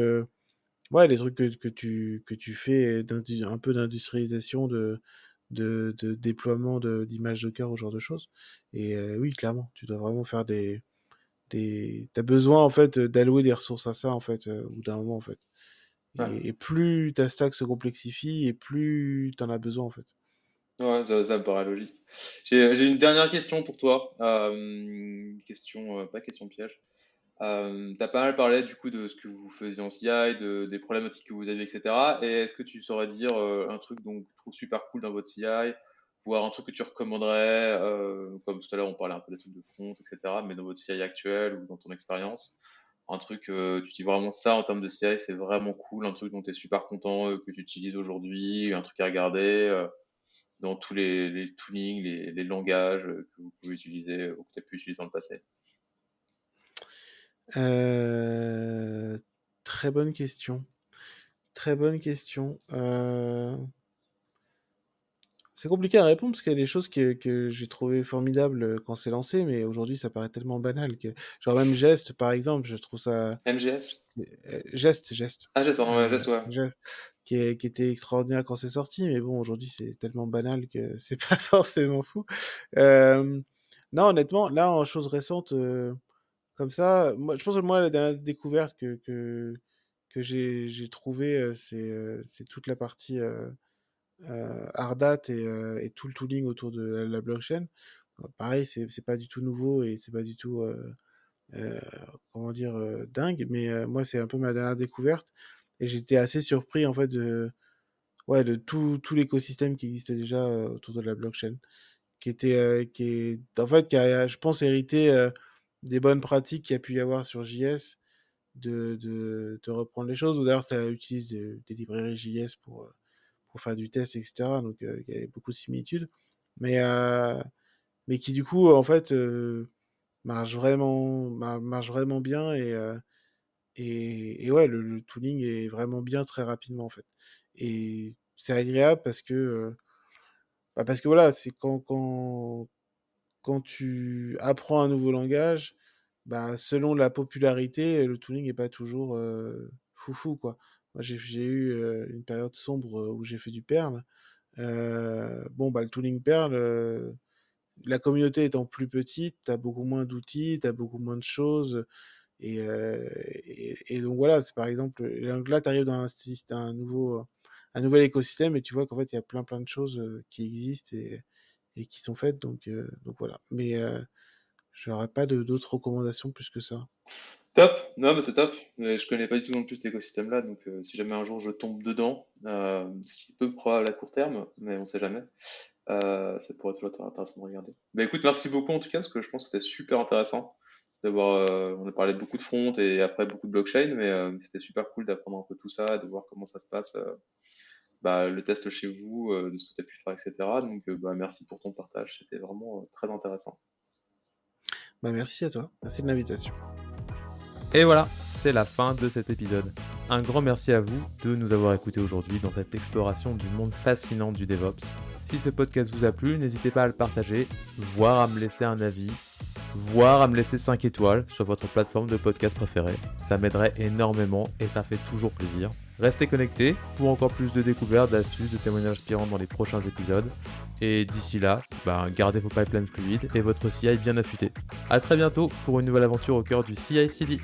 ouais, des trucs que, que, tu, que tu fais un peu d'industrialisation de, de, de déploiement d'images Docker, ou ce genre de choses. Et euh, oui, clairement, tu dois vraiment faire des. des... Tu as besoin, en fait, d'allouer des ressources à ça, en fait, euh, au bout d'un moment, en fait. Et, plus ta stack se complexifie, et plus tu en as besoin, en fait. Ouais, ça, ça me paraît logique. J'ai une dernière question pour toi. Euh, question, pas question piège. Euh, tu as pas mal parlé du coup de ce que vous faisiez en CI, de, des problématiques que vous aviez, etc. Et est-ce que tu saurais dire euh, un truc trouves super cool dans votre CI, voire un truc que tu recommanderais, euh, comme tout à l'heure on parlait un peu des trucs de front, etc. Mais dans votre CI actuel ou dans ton expérience, un truc, euh, tu dis vraiment ça en termes de CI, c'est vraiment cool, un truc dont tu es super content, que tu utilises aujourd'hui, un truc à regarder dans tous les, les toolings, les, les langages que vous pouvez utiliser ou que tu as pu utiliser dans le passé? Euh, très bonne question. Très bonne question. Euh, c'est compliqué à répondre parce qu'il y a des choses que, que j'ai trouvé formidables quand c'est lancé, mais aujourd'hui ça paraît tellement banal que. Genre même Geste par exemple, je trouve ça. MGS euh, Geste, Geste. Ah, Geste, pardon, Geste, ouais. Geste, qui, qui, était extraordinaire quand c'est sorti, mais bon, aujourd'hui c'est tellement banal que c'est pas forcément fou. Euh, non, honnêtement, là en chose récente. Comme ça, moi, je pense que moi, la dernière découverte que, que, que j'ai trouvée, c'est toute la partie Ardat et, et, tout le tooling autour de la, blockchain. pareil, c'est pas du tout nouveau et c'est pas du tout, comment dire, dingue, mais moi, c'est un peu ma dernière découverte. Et j'étais assez surpris, en fait, de, ouais, de tout, tout l'écosystème qui existait déjà autour de la blockchain. Qui était, qui est, en fait, qui a, je pense, hérité des bonnes pratiques qu'il y a pu y avoir sur JS, de, de, reprendre les choses. Ou d'ailleurs, ça utilise des, librairies JS pour, euh, pour faire du test, etc. Donc, euh, il y a beaucoup de similitudes. Mais, euh, mais qui, du coup, en fait, marche, vraiment, marche vraiment bien. Et, et, ouais, le, tooling est vraiment bien très rapidement, en fait. Et c'est agréable parce que, bah parce que voilà, c'est quand, quand tu apprends un nouveau langage, bah, selon la popularité, le tooling n'est pas toujours euh, foufou, quoi. Moi, j'ai eu euh, une période sombre euh, où j'ai fait du Perl. bon, bah, le tooling Perl, la communauté étant plus petite, tu as beaucoup moins d'outils, tu as beaucoup moins de choses. Et, donc voilà, c'est par exemple, là, tu arrives dans un, un, nouveau, un nouvel écosystème et tu vois qu'en fait, il y a plein plein de choses qui existent et, et qui sont faites. Donc, euh, voilà. Mais euh, je n'aurais pas d'autres recommandations plus que ça. Top, non mais c'est top. Je connais pas du tout non plus cet écosystème-là, donc euh, si jamais un jour je tombe dedans, euh, ce qui peut probable à court terme, mais on sait jamais, ça pourrait toujours être intéressant de regarder. Mais écoute, merci beaucoup en tout cas, parce que je pense que c'était super intéressant d'avoir. on a parlé beaucoup de front et après beaucoup de blockchain, mais c'était super cool d'apprendre un peu tout ça, de voir comment ça se passe, bah, le test chez vous, euh, de ce que tu as pu faire, etc. Donc euh, bah, merci pour ton partage, c'était vraiment euh, très intéressant. Bah, merci à toi. Merci de l'invitation. Et voilà, c'est la fin de cet épisode. Un grand merci à vous de nous avoir écoutés aujourd'hui dans cette exploration du monde fascinant du DevOps. Si ce podcast vous a plu, n'hésitez pas à le partager, voire à me laisser un avis, voire à me laisser 5 étoiles sur votre plateforme de podcast préférée. Ça m'aiderait énormément et ça fait toujours plaisir. Restez connectés pour encore plus de découvertes, d'astuces, de témoignages inspirants dans les prochains épisodes. Et d'ici là, ben, gardez vos pipelines fluides et votre CI bien affûté. A très bientôt pour une nouvelle aventure au cœur du CI/CD.